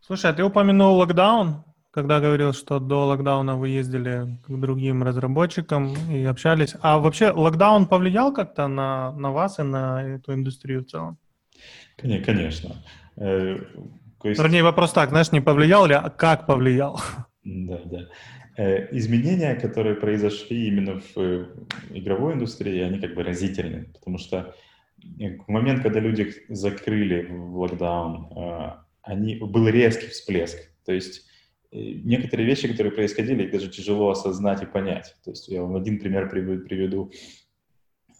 Слушай, а ты упомянул локдаун, когда говорил, что до локдауна вы ездили к другим разработчикам и общались. А вообще локдаун повлиял как-то на, на вас и на эту индустрию в целом? Конечно. Э, есть... Вернее, вопрос так, знаешь, не повлиял ли, а как повлиял? Да, да. Э, изменения, которые произошли именно в э, игровой индустрии, они как бы разительны, потому что в момент, когда люди закрыли в локдаун, они, был резкий всплеск. То есть некоторые вещи, которые происходили, их даже тяжело осознать и понять. То есть я вам один пример приведу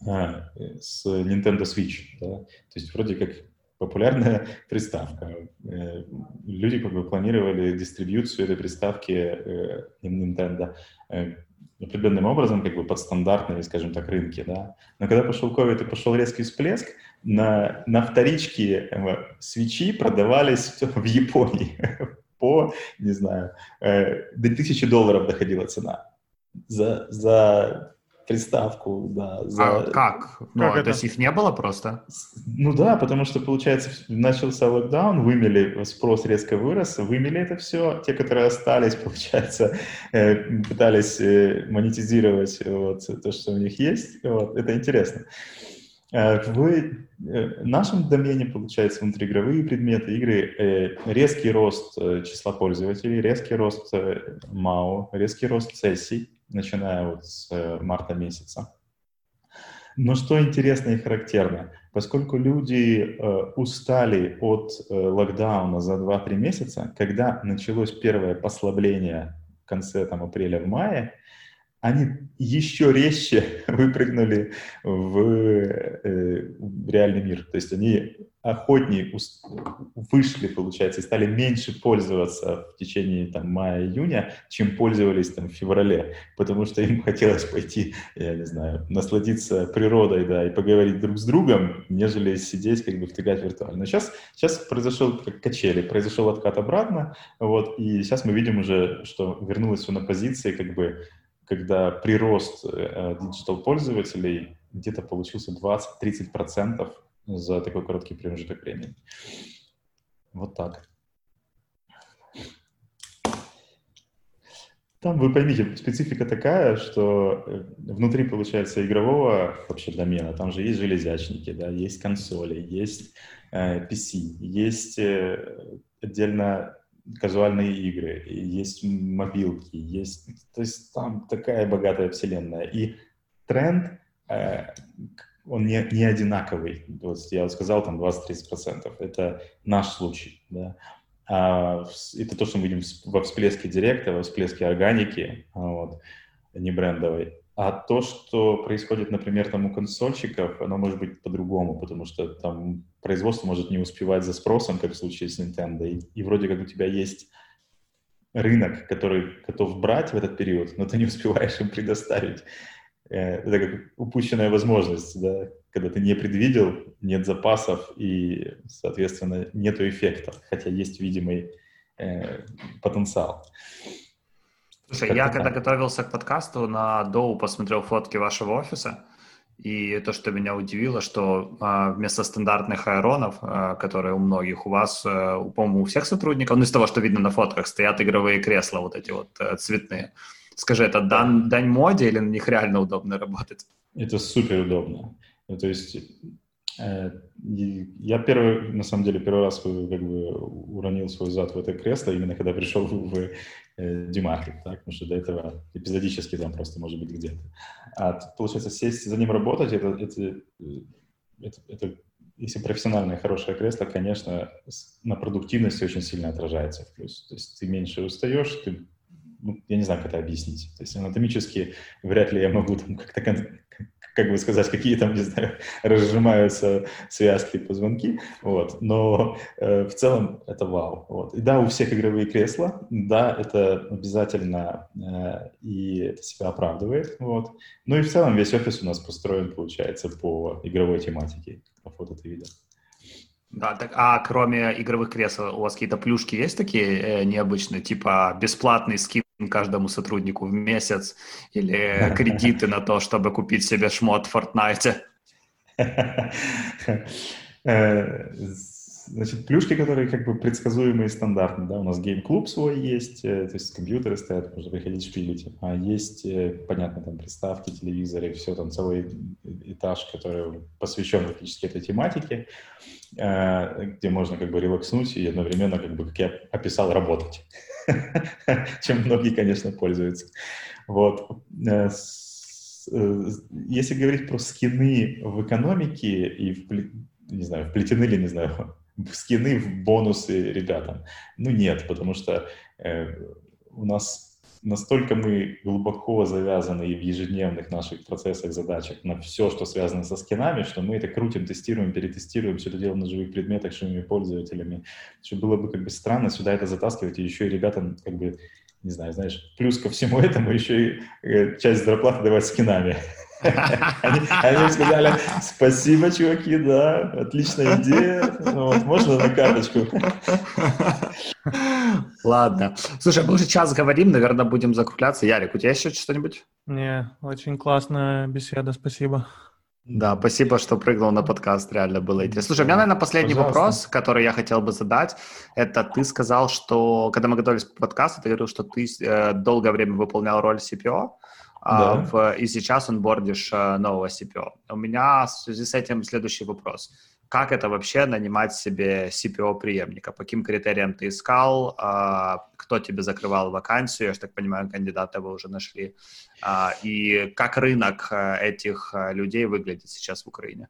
с Nintendo Switch. Да? То есть вроде как популярная [laughs] приставка. Э, люди как бы планировали дистрибьюцию этой приставки э, Nintendo э, определенным образом, как бы под стандартные, скажем так, рынки, да. Но когда пошел COVID и пошел резкий всплеск, на, на вторичке свечи продавались [laughs] в Японии [laughs] по, не знаю, до тысячи долларов доходила цена за, за приставку, да. За... А как? Ну, как то есть их не было просто? Ну да, потому что, получается, начался локдаун, вымели, спрос резко вырос, вымели это все. Те, которые остались, [laughs] получается, э, пытались э, монетизировать вот, то, что у них есть. Вот, это интересно. Э, в нашем домене, получается, внутриигровые предметы, игры, резкий рост числа пользователей, резкий рост МАУ, резкий рост сессий, начиная вот с э, марта месяца. Но что интересно и характерно, поскольку люди э, устали от э, локдауна за 2-3 месяца, когда началось первое послабление в конце там, апреля, в мае, они еще резче [laughs] выпрыгнули в, э, в реальный мир. То есть они охотнее вышли, получается, и стали меньше пользоваться в течение там, мая-июня, чем пользовались там, в феврале, потому что им [laughs] хотелось пойти, я не знаю, насладиться природой, да, и поговорить друг с другом, нежели сидеть, как бы втыкать виртуально. Но сейчас, сейчас произошел как качели, произошел откат обратно, вот, и сейчас мы видим уже, что вернулось все на позиции, как бы, когда прирост э, диджитал-пользователей где-то получился 20-30% за такой короткий промежуток времени. Вот так. Там, вы поймите, специфика такая, что э, внутри, получается, игрового вообще домена, там же есть железячники, да, есть консоли, есть э, PC, есть э, отдельно казуальные игры, есть мобилки, есть... То есть там такая богатая вселенная. И тренд э, он не, не одинаковый. Вот я сказал, там 20-30%. Это наш случай. Да? А, это то, что мы видим во всплеске директа, во всплеске органики, вот, не брендовой. А то, что происходит, например, там у консольщиков, оно может быть по-другому, потому что там производство может не успевать за спросом, как в случае с Nintendo. И, и вроде как у тебя есть рынок, который готов брать в этот период, но ты не успеваешь им предоставить. Э, это как упущенная возможность, да, когда ты не предвидел, нет запасов и, соответственно, нету эффекта, хотя есть видимый э, потенциал. Слушай, как я когда готовился к подкасту на Доу посмотрел фотки вашего офиса, и то, что меня удивило, что а, вместо стандартных аэронов, а, которые у многих, у вас, а, по-моему, у всех сотрудников, ну, из того, что видно на фотках, стоят игровые кресла вот эти вот а, цветные. Скажи, это дан, дань моде или на них реально удобно работать? Это супер удобно. Ну, то есть э, я первый, на самом деле, первый раз э, как бы уронил свой зад в это кресло, именно когда пришел в, э, Демаркет, так, потому что до этого эпизодически там просто может быть где-то. А тут, получается, сесть за ним работать, это, это, э, это, это если профессиональное хорошее кресло, конечно, на продуктивности очень сильно отражается в плюс. То есть ты меньше устаешь, ты ну, я не знаю, как это объяснить. То есть анатомически вряд ли я могу там как-то, как бы сказать, какие там, не знаю, [laughs] разжимаются связки, позвонки, вот. Но э, в целом это вау. Вот. И да, у всех игровые кресла, да, это обязательно э, и это себя оправдывает, вот. Ну и в целом весь офис у нас построен, получается, по игровой тематике, по фото ты видел. Да, так, а кроме игровых кресел у вас какие-то плюшки есть такие э, необычные, типа бесплатный скин каждому сотруднику в месяц или [laughs] кредиты на то, чтобы купить себе шмот в Fortnite? [laughs] Э, значит, плюшки, которые как бы предсказуемые и стандартные, да, у нас гейм-клуб свой есть, э, то есть компьютеры стоят, можно приходить шпилить, а есть, э, понятно, там приставки, телевизоры, все, там целый этаж, который посвящен практически этой тематике, где можно как бы релакснуть и одновременно, как бы, как я описал, работать, [laughs] чем многие, конечно, пользуются. Вот. Если говорить про скины в экономике и в не знаю, вплетены ли, не знаю, скины в бонусы ребятам. Ну нет, потому что э, у нас настолько мы глубоко завязаны в ежедневных наших процессах, задачах на все, что связано со скинами, что мы это крутим, тестируем, перетестируем, все это делаем на живых предметах, живыми пользователями. Что было бы как бы странно сюда это затаскивать, и еще и ребятам как бы не знаю, знаешь, плюс ко всему [laughs] этому еще и э, часть зарплаты давать скинами. Они, они сказали, спасибо, чуваки, да, отличная идея, вот, можно на карточку. Ладно. Слушай, мы уже час говорим, наверное, будем закругляться. Ярик, у тебя еще что-нибудь? Не, очень классная беседа, спасибо. Да, спасибо, что прыгнул на подкаст, реально было интересно. Слушай, у меня, наверное, последний Пожалуйста. вопрос, который я хотел бы задать, это ты сказал, что, когда мы готовились к подкасту, ты говорил, что ты э, долгое время выполнял роль CPO, да. в, и сейчас он бордишь э, нового CPO. У меня в связи с этим следующий вопрос. Как это вообще нанимать себе CPO-преемника? По каким критериям ты искал? А, кто тебе закрывал вакансию? Я так понимаю, кандидата вы уже нашли. А, и как рынок э, этих э, людей выглядит сейчас в Украине?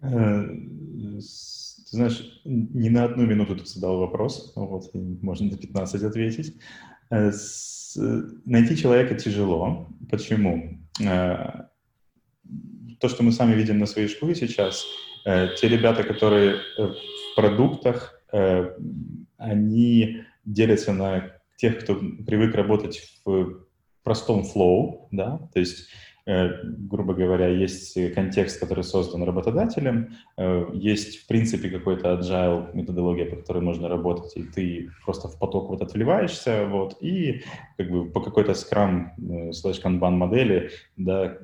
Ты знаешь, не на одну минуту ты задал вопрос, вот, можно на 15 ответить. Найти человека тяжело. Почему? то, что мы сами видим на своей школе сейчас, э, те ребята, которые э, в продуктах, э, они делятся на тех, кто привык работать в простом флоу, да, то есть грубо говоря, есть контекст, который создан работодателем, есть, в принципе, какой-то agile методология, по которой можно работать, и ты просто в поток вот отвливаешься, вот, и как бы по какой-то Scrum slash Kanban модели, да,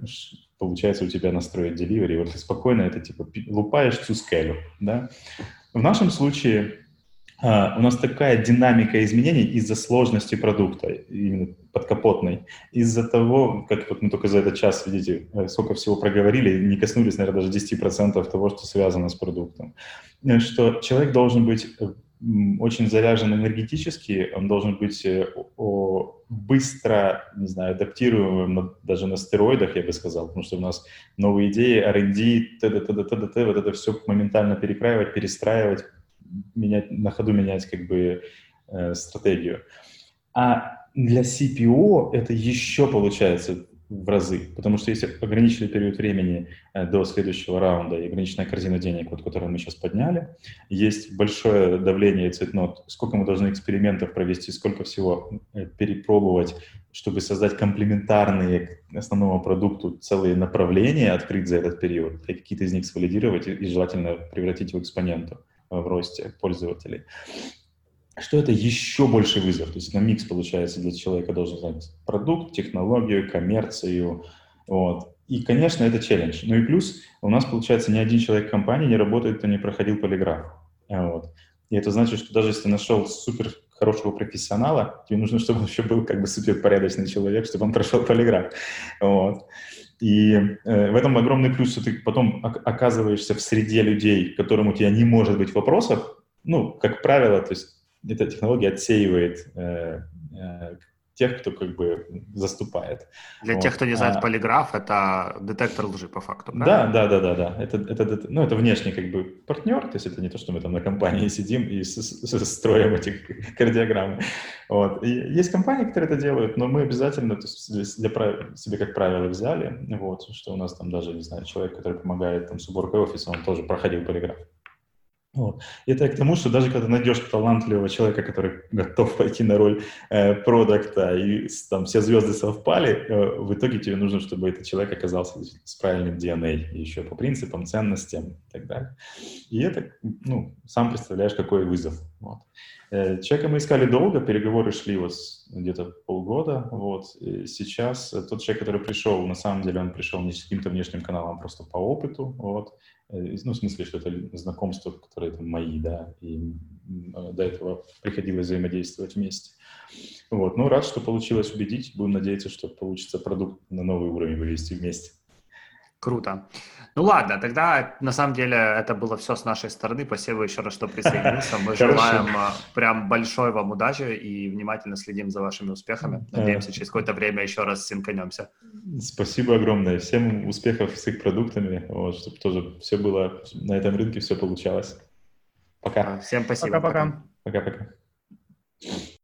получается у тебя настроить delivery, вот ты спокойно это типа лупаешь всю скелю, да. В нашем случае у нас такая динамика изменений из-за сложности продукта, именно подкапотной, из-за того, как вот мы только за этот час, видите, э, сколько всего проговорили, не коснулись, наверное, даже 10% того, что связано с продуктом, э, что человек должен быть э, очень заряжен энергетически, он должен быть быстро, не знаю, адаптируемым даже на стероидах, я бы сказал, потому что у нас новые идеи, R&D, т.д., т.д., т.д., вот это все моментально перекраивать, перестраивать, менять, на ходу менять как бы э, стратегию. А для CPO это еще получается в разы, потому что если ограниченный период времени э, до следующего раунда и ограниченная корзина денег, вот, которую мы сейчас подняли, есть большое давление цветнот, сколько мы должны экспериментов провести, сколько всего э, перепробовать, чтобы создать комплементарные к основному продукту целые направления, открыть за этот период, и какие-то из них свалидировать и, и желательно превратить в экспоненту в росте пользователей что это еще больше вызов. То есть на микс, получается, для человека должен знать продукт, технологию, коммерцию. Вот. И, конечно, это челлендж. Ну и плюс у нас, получается, ни один человек в компании не работает, кто не проходил полиграф. Вот. И это значит, что даже если нашел супер хорошего профессионала, тебе нужно, чтобы он еще был как бы супер порядочный человек, чтобы он прошел полиграф. Вот. И э, в этом огромный плюс, что ты потом оказываешься в среде людей, которым у тебя не может быть вопросов. Ну, как правило, то есть эта технология отсеивает э, э, тех, кто как бы заступает. Для вот. тех, кто не знает а, полиграф, это детектор лжи по факту, правильно? Да, да, да, да, да. Это, это, ну, это внешний как бы партнер, то есть это не то, что мы там на компании [laughs] сидим и с, с, строим эти [laughs] кардиограммы. Вот. И есть компании, которые это делают, но мы обязательно то есть для, для себе как правило взяли, вот, что у нас там даже, не знаю, человек, который помогает там с уборкой офиса, он тоже проходил полиграф. Вот. Это к тому, что даже когда найдешь талантливого человека, который готов пойти на роль э, продукта, и там все звезды совпали, э, в итоге тебе нужно, чтобы этот человек оказался с правильным DNA, еще по принципам, ценностям и так далее. И это, ну, сам представляешь, какой вызов. Вот. Э, человека мы искали долго, переговоры шли вот где-то полгода. Вот. И сейчас тот человек, который пришел, на самом деле он пришел не с каким-то внешним каналом, а просто по опыту. Вот Э, ну, в смысле, что это знакомства, которые там мои, да, и до этого приходилось взаимодействовать вместе. Вот, ну, рад, что получилось убедить, будем надеяться, что получится продукт на новый уровень вывести вместе. Круто. Ну ладно, тогда на самом деле это было все с нашей стороны. Спасибо еще раз, что присоединился. Мы желаем а, прям большой вам удачи и внимательно следим за вашими успехами. Надеемся, через какое-то время еще раз синканемся. Спасибо огромное. Всем успехов с их продуктами, вот, чтобы тоже все было на этом рынке, все получалось. Пока. Всем спасибо. Пока-пока. Пока-пока.